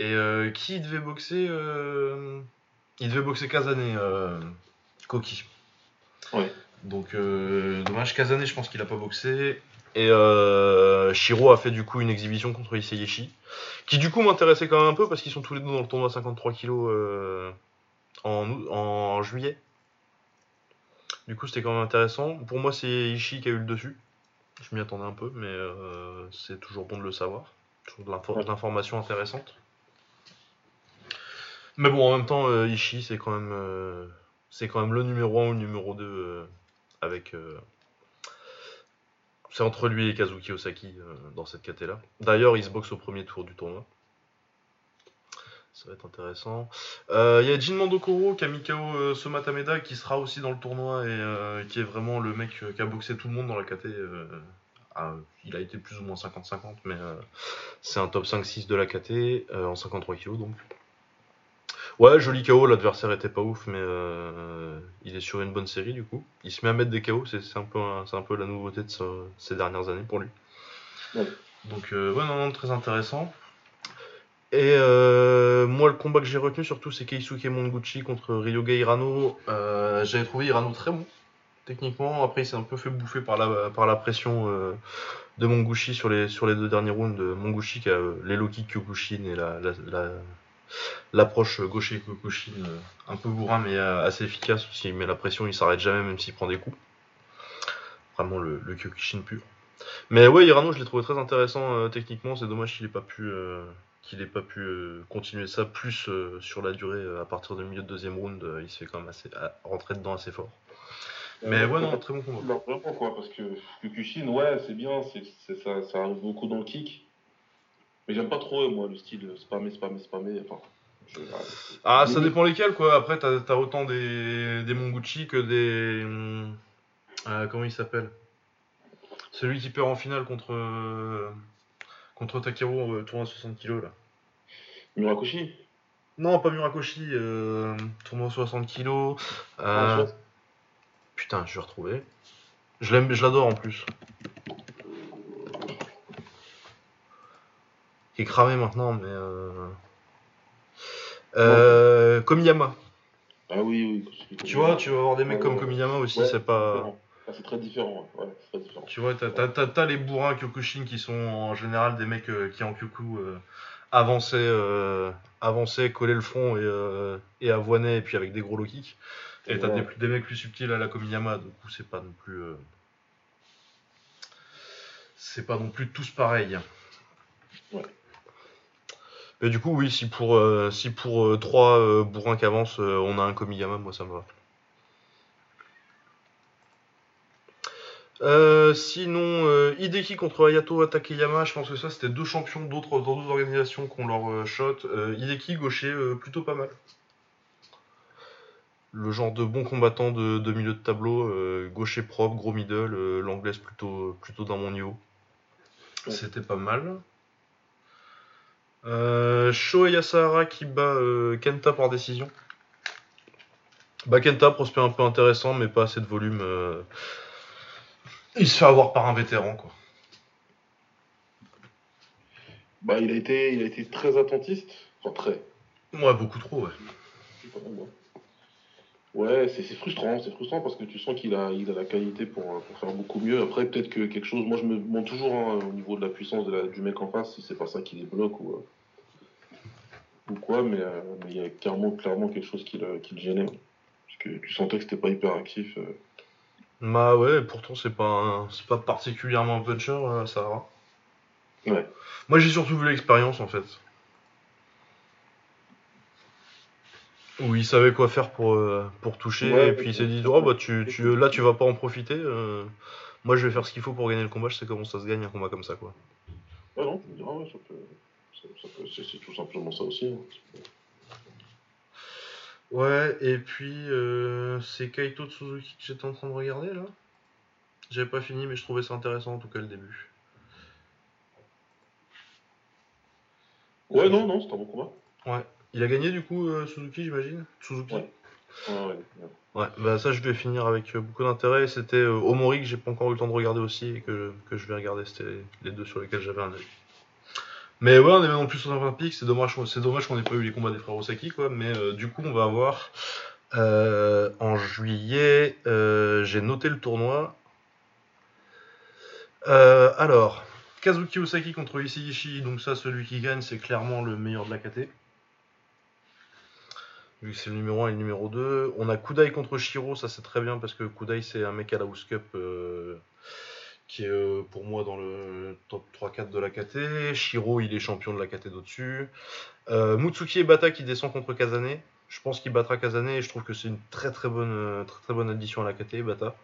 Et qui devait boxer Il devait boxer Kazane, Koki. Donc euh, dommage Kazane, je pense qu'il a pas boxé. Et euh, Shiro a fait du coup une exhibition contre Iseyeshi, qui du coup m'intéressait quand même un peu parce qu'ils sont tous les deux dans le tournoi 53 kg euh, en, juillet. Du coup c'était quand même intéressant. Pour moi c'est Ishii qui a eu le dessus. Je m'y attendais un peu, mais euh, c'est toujours bon de le savoir. Toujours de l'information intéressante. Mais bon, en même temps, Ishii c'est quand même c'est quand même le numéro 1 ou le numéro 2 euh, avec. euh, c'est entre lui et Kazuki Osaki euh, dans cette caté là. D'ailleurs, il se boxe au premier tour du tournoi. Ça va être intéressant. Il y a Jin Mandokoro, Kamikao euh, Soma Tameda qui sera aussi dans le tournoi et qui est vraiment le mec qui a boxé tout le monde dans la KT. il a été plus ou moins 50-50, mais c'est un top 5-6 de la KT en 53 kg donc. Ouais, joli KO, l'adversaire était pas ouf, mais euh, il est sur une bonne série du coup. Il se met à mettre des KO, c'est un, peu un- la nouveauté de ce- ces dernières années pour lui. Ouais. Donc, euh, ouais, non, non, très intéressant. Et euh, moi, le combat que j'ai retenu surtout, c'est Keisuke Monguchi contre Ryoga Hirano. J'avais trouvé Hirano très bon, techniquement. Après, il s'est un peu fait bouffer par la, par la pression de Monguchi sur les, sur les deux derniers rounds. Monguchi qui a les low kick Kyokushin et la, la, la- l'approche gaucher Kyokushin euh, un peu bourrin mais euh, assez efficace. S'il met la pression, il s'arrête jamais, même s'il prend des coups. Vraiment le, le Kyokushin pur. Mais ouais, Hirano, je l'ai trouvé très intéressant euh, techniquement. C'est dommage qu'il ait pas pu, qu'il n'ait pas pu continuer ça plus sur la durée à partir du milieu de deuxième round. il se fait quand même assez, rentrer dedans assez fort. Mais ouais, non, très bon combat. Parce que Kukushin, ouais, c'est bien, c'est, ça, ça arrive beaucoup dans le kick. Mais j'aime pas trop, moi, le style spammer, spammer, spammer. Enfin, ah, ça dépend lesquels, quoi. Après, t'as as autant des, des Monguchi que des. Euh, comment il s'appelle? Celui qui perd en finale contre. contre Takeru, euh, tournoi 60 kg là. Murakoshi? Non, pas Murakoshi, euh, tournoi 60 kg. Euh, putain, je vais retrouver. Je l'aime, je l'adore en plus. Qui est cramé maintenant, mais. Euh... Euh, Komiyama. Ah oui, oui. Tu vois, tu vas avoir des mecs comme Komiyama aussi, c'est pas. Ah, c'est très différent, ouais, très différent. Tu vois, t'as les bourrins Kyokushin qui sont en général des mecs euh, qui en Kyoku euh, avançaient, euh, avançaient, collaient le front et, et avoinaient, et puis avec des gros low kicks. Et t'as des, des, mecs plus subtils à la Komiyama, du coup c'est pas non plus. c'est pas non plus tous pareils. Ouais. Mais du coup, oui, si pour, euh, si pour euh, trois euh, bourrins qui avancent, on a un Komiyama, moi ça me va. sinon, Hideki contre Ayato Takeyama, je pense que ça c'était deux champions d'autres dans d'autres organisations qui ont leur shot. Hideki gaucher plutôt pas mal. Le genre de bon combattant de, milieu de tableau, gaucher propre, gros middle, l'anglaise plutôt, plutôt dans mon niveau. C'était pas mal. Euh, Shohei qui bat euh, Kenta par décision. Bah Kenta, prospect un peu intéressant, mais pas assez de volume. Euh. Il se fait avoir par un vétéran, quoi. Bah, il a été, il a été très attentiste. Enfin, très. Ouais, beaucoup trop, ouais. Ouais, c'est frustrant, c'est frustrant parce que tu sens qu'il a, il a la qualité pour, faire beaucoup mieux. Après, peut-être que quelque chose, moi je me demande toujours hein, au niveau de la puissance du mec en face, si c'est pas ça qui les bloque ou, ou quoi, mais euh, il y a clairement, clairement quelque chose qui le, gênait. Parce que tu sentais que c'était pas hyper actif. Euh. Bah ouais, pourtant c'est pas, c'est pas particulièrement un puncher, euh, ça va. Ouais. Moi j'ai surtout vu l'expérience en fait. Où il savait quoi faire pour, pour toucher, et puis il s'est dit oh, bah, tu, tu, là tu vas pas en profiter. moi je vais faire ce qu'il faut pour gagner le combat, je sais comment ça se gagne un combat comme ça quoi. Ouais, non, tu me diras, ouais, ça peut c'est tout simplement ça aussi. Hein. Ouais, et puis euh, c'est Kaito Tsuzuki que j'étais en train de regarder là. J'avais pas fini, mais je trouvais ça intéressant en tout cas le début. Ouais, non, non, c'est un bon combat. Ouais. Il a gagné du coup euh, Suzuki, j'imagine? Suzuki ouais. Ouais, ouais, bah ça je vais finir avec euh, beaucoup d'intérêt. C'était Omori que j'ai pas encore eu le temps de regarder aussi et que, que je vais regarder. C'était les deux sur lesquels j'avais un œil. Mais ouais, on est maintenant plus aux Olympiques, c'est dommage, c'est dommage qu'on n'ait pas eu les combats des frères Osaki, quoi. Mais euh, du coup, on va avoir euh, en juillet, euh, j'ai noté le tournoi. alors, Kazuki Osaki contre Ishii, donc ça, celui qui gagne, c'est clairement le meilleur de la KT. Vu que c'est le numéro 1 et le numéro 2. On a Kudai contre Shiro, ça c'est très bien parce que Kudai c'est un mec à la House Cup qui est euh, pour moi dans le top 3-4 de la KT. Shiro, il est champion de la KT d'au-dessus. Euh, Mutsuki et Bata qui descend contre Kazane. Je pense qu'il battra Kazane et je trouve que c'est une très très bonne, très, très bonne addition à la KT, Bata.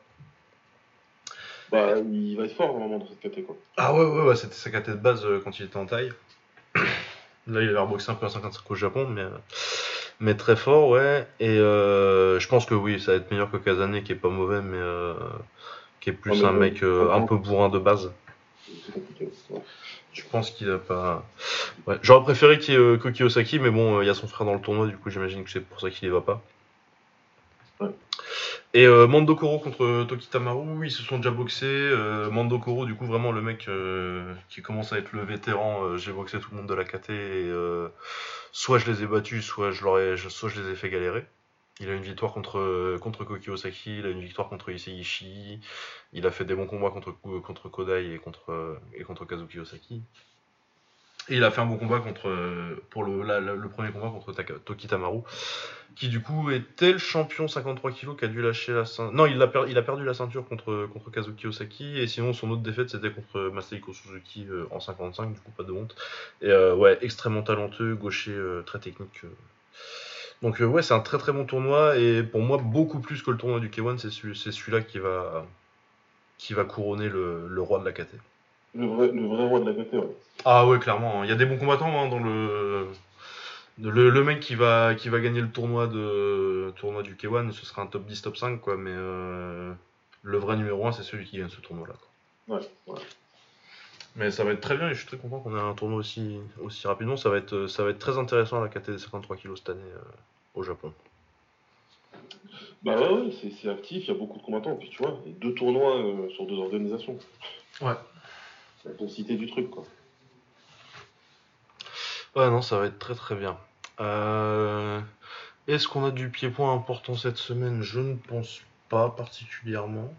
Bah, il va être fort vraiment dans cette KT quoi. Ah ouais, ouais, ouais c'était sa KT de base euh, quand il était en taille. Là, il a l'air boxé un peu à 55 au Japon, mais, mais très fort, ouais. Et je pense que oui, ça va être meilleur que Kazane qui est pas mauvais, mais qui est plus un mec euh, un peu bourrin de base. Je pense qu'il a pas. Ouais. J'aurais préféré qu'il y ait euh, Koki Osaki, mais bon, euh, il y a son frère dans le tournoi, du coup, j'imagine que c'est pour ça qu'il y va pas. Et euh, Mandokoro contre Tokitamaru, ils se sont déjà boxés. Mandokoro, du coup, vraiment le mec qui commence à être le vétéran. J'ai boxé tout le monde de la KT et soit je les ai battus, soit je, leur soit je les ai fait galérer. Il a une victoire contre, contre Koki Osaki, il a une victoire contre Issei il a fait des bons combats contre, contre Kodai et contre, et contre Kazuki Osaki. Et il a fait un bon combat contre pour le, premier combat contre Toki Tamaru, qui du coup était le champion 53 kg qui a dû lâcher la ceinture. Non, il a, il a perdu la ceinture contre, contre Kazuki Osaki, et sinon son autre défaite c'était contre Masahiko Suzuki en 55, du coup pas de honte. Et ouais, extrêmement talentueux, gaucher, très technique. Donc ouais, c'est un très très bon tournoi, et pour moi beaucoup plus que le tournoi du K1, c'est celui-là qui va, qui va couronner le, le roi de la KT. Le vrai, le vrai roi de la KT, ouais. Ah ouais, clairement. Hein. Il y a des bons combattants hein, dans le... le... Le, mec qui va, qui va gagner le tournoi, de... tournoi du K1, ce sera un top 10, top 5, quoi. Mais euh, le vrai numéro 1, c'est celui qui gagne ce tournoi-là. Ouais, ouais. Mais ça va être très bien et je suis très content qu'on ait un tournoi aussi, aussi rapidement. Ça va, être, ça va être très intéressant à la KT des 53 kg cette année euh, au Japon. Bah ouais, ouais c'est actif, il y a beaucoup de combattants. Puis tu vois, deux tournois euh, sur deux organisations. Ouais l'intensité du truc, quoi. Ouais, non, ça va être très très bien. Euh, est-ce qu'on a du pied-point important cette semaine? Je ne pense pas particulièrement.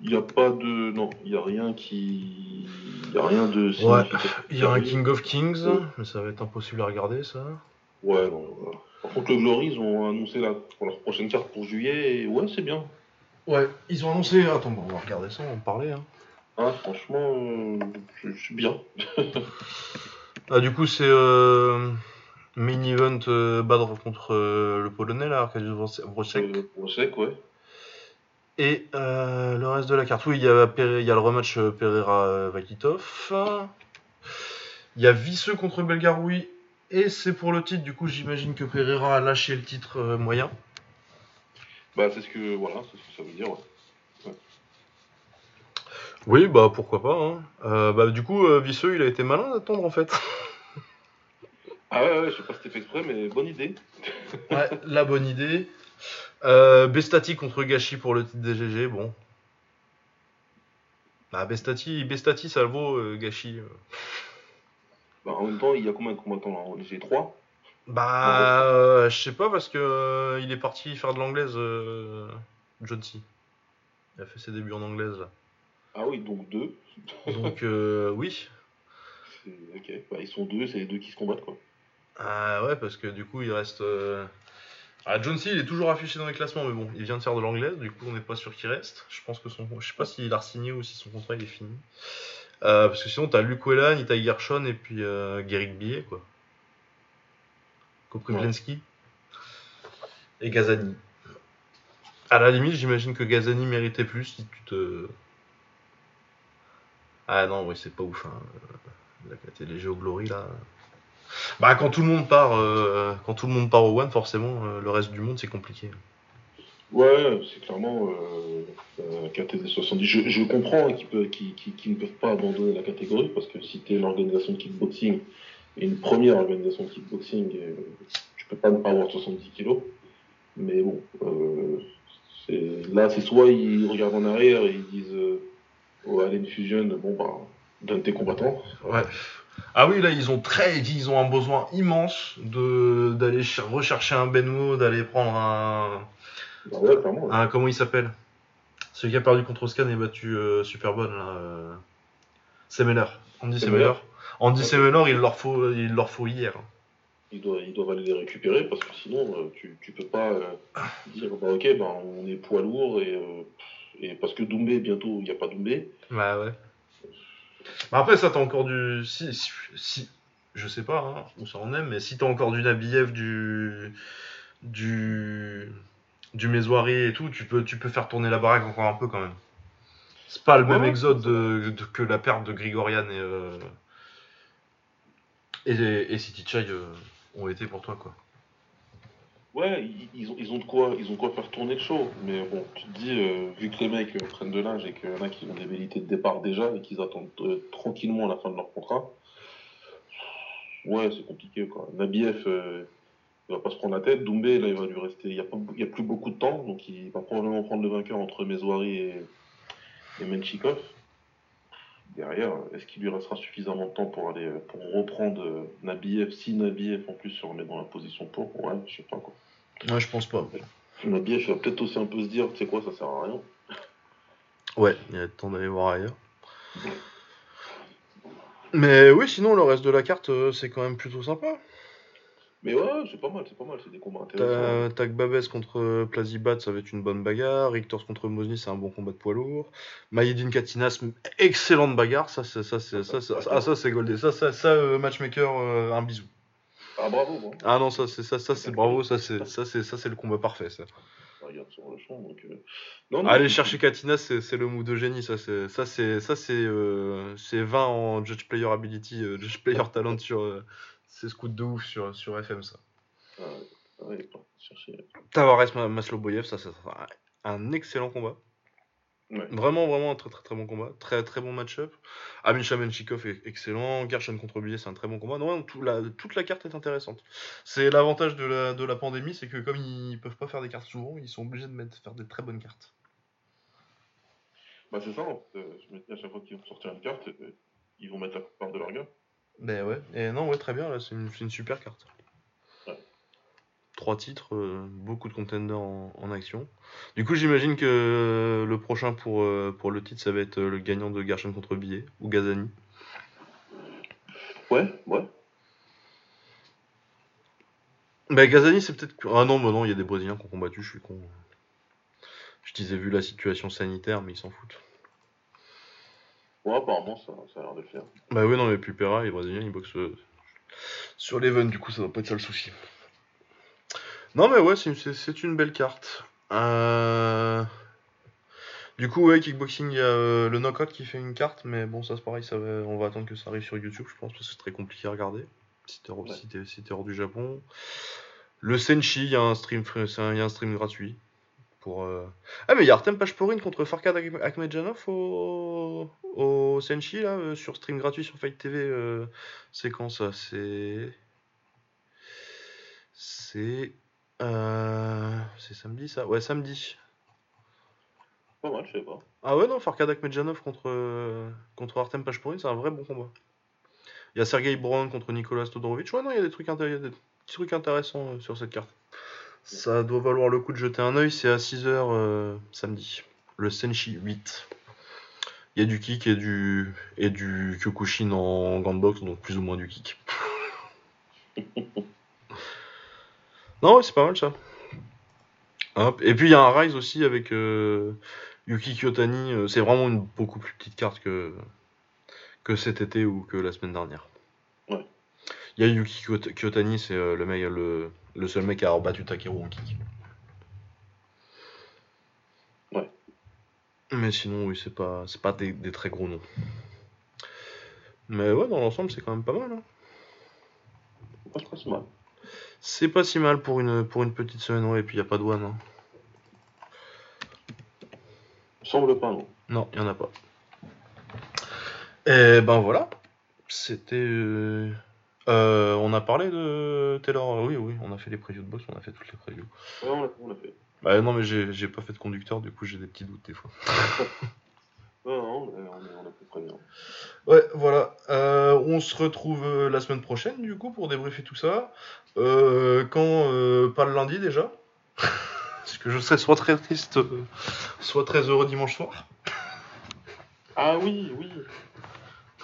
Il n'y a pas de. Non, il n'y a rien qui. Il n'y a rien de. Ouais, il y a un King of Kings, mais ça va être impossible à regarder, ça. Ouais, non, Par contre, le Glory, ils ont annoncé la... pour leur prochaine carte pour juillet, et ouais, c'est bien. Ouais, ils ont annoncé. Attends, on va regarder ça, on va en parler. Hein. Ah, franchement, euh, je, suis bien. ah, du coup, c'est euh, main event euh, Badr contre le Polonais, là, Arkadiusz Wojciech. Wojciech, ouais. Et le reste de la carte, oui, il y a, il y a le rematch Pereira-Vakitov. Il y a Visseux contre Belgaroui. Et c'est pour le titre, du coup, j'imagine que Pereira a lâché le titre moyen. Bah, c'est ce que, voilà, c'est ce que ça veut dire, ouais. Oui, bah pourquoi pas. Hein. Euh, bah, du coup, euh, Visseux, il a été malin d'attendre en fait. ah ouais, ouais, je sais pas si c'était fait exprès, mais bonne idée. ouais, la bonne idée. Euh, Bestati contre Gachi pour le titre DGG, bon. Bah, Bestati, Bestati ça vaut euh, Gachi. Bah, en même temps, il y a combien de combattants là J'ai 3 Bah, je sais pas parce que il est parti faire de l'anglaise, John C. Il a fait ses débuts en anglaise là. Ah oui, donc deux. Donc euh, oui. Ok, bah, ils sont deux, c'est les deux qui se combattent quoi. Ah ouais, parce que du coup il reste. Euh... Ah, John C, il est toujours affiché dans les classements, mais bon, il vient de faire de l'anglais, du coup on n'est pas sûr qu'il reste. Je pense que son. Je sais pas s'il a signé ou si son contrat il est fini. Euh, parce que sinon t'as Luke Whelan, Ita Gershon et puis euh, Billet quoi. Koprivlensky. Et Gazani. À la limite, j'imagine que Gazani méritait plus si tu te ah non, oui, c'est pas ouf. Hein. La les Glory là. Bah quand tout le monde part, euh, quand tout le monde part au One, forcément, euh, le reste du monde c'est compliqué. Ouais, c'est clairement euh, KT 70. Je, comprends qu'ils ne peuvent pas abandonner la catégorie parce que si tu es l'organisation de kickboxing et une première organisation de kickboxing, tu peux pas ne pas avoir 70 kilos. Mais bon, là c'est soit ils regardent en arrière et ils disent au Allen Fusion, bon bah, donne tes combattants. Ouais. Ah oui, là, ils ont très, ils ont un besoin immense de d'aller rechercher un Benmo, d'aller prendre un. Bah ouais, clairement. Un, comment il s'appelle? Celui qui a perdu contre Scan et battu euh, Superbonne, là. Euh... Semeler. Andy Semeler. Andy Semeler, il leur faut, il leur faut hier. Ils doivent, ils doivent aller les récupérer parce que sinon, euh, tu, tu peux pas euh, dire, bah ok, bah, on est poids lourd et euh, et parce que Doumbé, bientôt, il n'y a pas Doumbé. Bah ouais. Bah après, ça, t'as encore du. Si, si, je sais pas hein, où ça en est, mais si t'as encore du Nabiev, du. du. du Mésoiré et tout, tu peux, tu peux faire tourner la baraque encore un peu quand même. C'est pas le même exode que la perte de Grigorian et. Euh, et, et City Chai euh, ont été pour toi, quoi. Ouais, ils, ont, ils, ont de quoi, ils ont quoi faire tourner le show. Mais bon, tu te dis, euh, vu que les mecs euh, prennent de l'âge et qu'il y en a qui ont des velléités de départ déjà et qu'ils attendent euh, tranquillement la fin de leur contrat, ouais, c'est compliqué. Quoi. Nabiev, il va pas se prendre la tête. Doumbé, là, il va lui rester. Il n'y a, a, plus beaucoup de temps, donc il va probablement prendre le vainqueur entre Mesoiri et, et Menchikov. Derrière, est-ce qu'il lui restera suffisamment de temps pour aller pour reprendre Nabiev Si Nabiev en plus se remet dans la position pour, ouais, je sais pas quoi. Ouais, je pense pas. Nabiev va peut-être aussi un peu se dire, tu sais quoi, ça sert à rien. Ouais, il y a temps d'aller voir ailleurs. Mais oui, sinon, le reste de la carte, euh, c'est quand même plutôt sympa. Mais ouais, c'est pas mal, c'est pas mal, c'est des combats intéressants. T'as Gbabez contre euh, Plazibat, ça va être une bonne bagarre. Richtors contre Mosny, c'est un bon combat de poids lourd. Maïdine Katinas, excellente bagarre. Ça, c'est ça, c'est ça, ça, ah, ça, c'est goldé. Ça, ça, ça euh, matchmaker, un bisou. Ah bravo, moi. Ah non, ça, c'est ça, ça, c'est bravo. Ça, c'est ça, c'est ça, c'est le combat parfait. Ça. Ah, Regarde sur le champ, donc. euh, Non, non, Aller c'est- chercher Katinas, c'est le move de génie. Ça, c'est ça, c'est ça, c'est euh, c'est 20 en Judge Player Ability, euh, Judge Player Talent sur. euh, c'est scout de ouf sur, sur FM, ça. Ah, ouais, ouais, pas chercher. Tavares Masloboyev, ça, ça sera un excellent combat. Ouais. Vraiment, vraiment un très très très bon combat. Très très bon match-up. Amin Shamenchikov est excellent. Gershon contre Billet, c'est un très bon combat. Non, tout la- toute la carte est intéressante. C'est l'avantage de la, de la pandémie, c'est que comme ils peuvent pas faire des cartes souvent, ils sont obligés de mettre, faire des très bonnes cartes. Bah, c'est ça, euh, Je me dis à chaque fois qu'ils vont sortir une carte, euh, ils vont mettre la part de leur gars. Ben ouais. Et non, ouais, très bien. Là, c'est une, c'est une super carte. Trois titres, euh, beaucoup de contenders en, en action. Du coup, j'imagine que le prochain pour, euh, pour le titre, ça va être euh, le gagnant de Gershon contre Billet ou Gazani. Ouais, ouais. Bah Gazani c'est peut-être... Ah non, bah non, il y a des Brésiliens qui ont combattu, je suis con. Je disais vu la situation sanitaire, mais ils s'en foutent. Ouais, apparemment, ça, ça a l'air de le faire. Bah oui, non, mais Pupera, les Brésiliens, ils boxent euh, sur l'Even, du coup, ça doit pas être ça le souci. Non, mais ouais, c'est une, belle carte. Euh... Du coup, ouais, kickboxing, il y a euh, le knockout qui fait une carte, mais bon, ça c'est pareil, ça va- on va attendre que ça arrive sur YouTube, je pense, parce que c'est très compliqué à regarder. Si t'es hors, Ouais. si t'es- si t'es hors du Japon. Le Senshi, il y a un stream, un- y a un stream gratuit. Pour, euh, Ah, mais il y a Artem Pashporin contre Farkad Ak- Akhmedjanov au, au Senshi, là, euh, sur stream gratuit sur Fight TV. C'est quand ça C'est. C'est. Euh, C'est samedi ça? Ouais, samedi. Pas mal, je sais pas. Ah ouais, non, Farkad Akhmedjanov contre, euh, contre Artem Pashporin, c'est un vrai bon combat. Il y a Sergei Brown contre Nicolas Todorovic. Ouais, non, il y a des trucs, intér- il y a des trucs intéressants euh, sur cette carte. Ça doit valoir le coup de jeter un œil, c'est à 6h samedi. Le Senshi 8. Il y a du kick et du, et du Kyokushin en gant de boxe, donc plus ou moins du kick. non, c'est pas mal ça. Hop. Et puis il y a un Rise aussi avec euh, Yuki Kyotani. euh, c'est vraiment une beaucoup plus petite carte que, que cet été ou que la semaine dernière. Ouais. Il y a Yuki Kyot- Kyotani, c'est euh, le, mec, le, le seul mec à avoir battu Takeru en kick. Ouais. Mais sinon, oui, c'est pas, c'est pas des, des très gros noms. Mais ouais, dans l'ensemble, c'est quand même pas mal. hein. Pas trop si mal. C'est pas si mal pour une, pour une petite semaine, ouais, et puis il a pas de one. hein. Semble pas, non. Non, il en a pas. Et ben voilà. C'était. euh, euh, on a parlé de Taylor. Oui, oui, on a fait les previews de boss, on a fait toutes les previews. Ouais, on l'a on l'a fait. Bah non, mais j'ai j'ai pas fait de conducteur, du coup j'ai des petits doutes des fois. Non, non, on est, on est, on est à peu près bien. Ouais, voilà. Euh, on se retrouve euh, la semaine prochaine, du coup, pour débriefer tout ça. Euh, quand euh, Pas le lundi déjà. Parce que je serai soit très triste, soit très heureux dimanche soir. Ah oui, oui.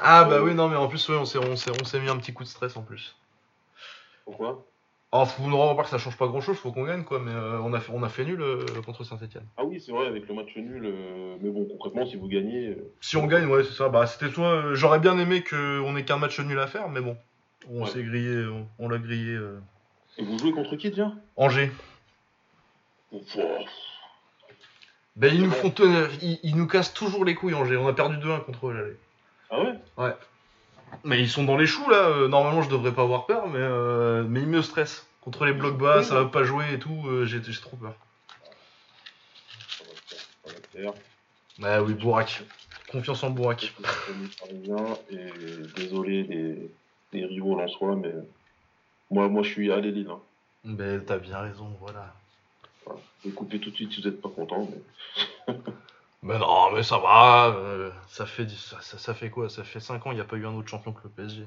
Ah bah oui, non, mais en plus, ouais, on s'est on s'est- on s'est mis un petit coup de stress en plus. Pourquoi? Alors, faut nous que ça change pas grand chose, faut qu'on gagne quoi, mais euh, on, a fait, on a fait nul euh, contre Saint-Etienne. Ah oui, c'est vrai, avec le match nul. euh, Mais bon, concrètement, si vous gagnez. Si on gagne, ouais, c'est ça. Bah, c'était soit. J'aurais bien aimé qu'on ait qu'un match nul à faire, mais bon. On Ouais. s'est grillé, on, on l'a grillé. Et vous jouez contre qui déjà? Angers. Pouah. Ben, ils nous Ouais. font tenir- ils, ils nous cassent toujours les couilles, Angers. On a perdu 2-1 contre eux, là. Ah ouais Mais ils sont dans les choux, là. Euh, normalement, je devrais pas avoir peur, mais, euh, mais ils me stressent. Contre les blocs bas, ça va pas jouer et tout. euh, J'ai j'ai trop peur. Bah oui, Bourak. Confiance en Bourak. Et désolé des, des rivaux en soi, mais moi, moi je suis à Lille. Hein. Ben, t'as bien raison, voilà. Voilà. Couper tout de suite si vous n'êtes pas content. Mais... Mais non, mais ça va. euh, ça, fait, ça, ça, ça fait quoi? Ça fait 5 ans, il n'y a pas eu un autre champion que le PSG.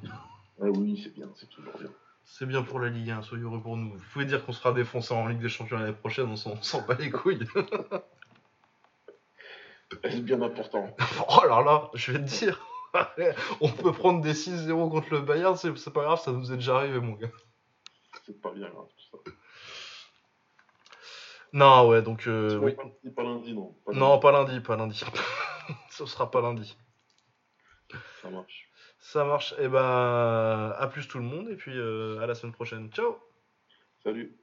Ah oui, c'est bien, c'est toujours bien. C'est bien pour la Ligue 1, soyez heureux pour nous. Vous pouvez dire qu'on sera défoncé en Ligue des Champions l'année prochaine, on s'en bat les couilles. C'est bien important. oh là là, je vais te dire. on peut prendre des 6-0 contre le Bayern, c'est c'est pas grave, ça nous est déjà arrivé, mon gars. C'est pas bien grave tout ça. Non, ouais, donc. euh, oui. pas, lundi, pas lundi, non. Pas Non, lundi. pas lundi, pas lundi. Ce sera pas lundi. Ça marche. Ça marche. Et ben, à plus tout le monde, et puis euh, à la semaine prochaine. Ciao Salut.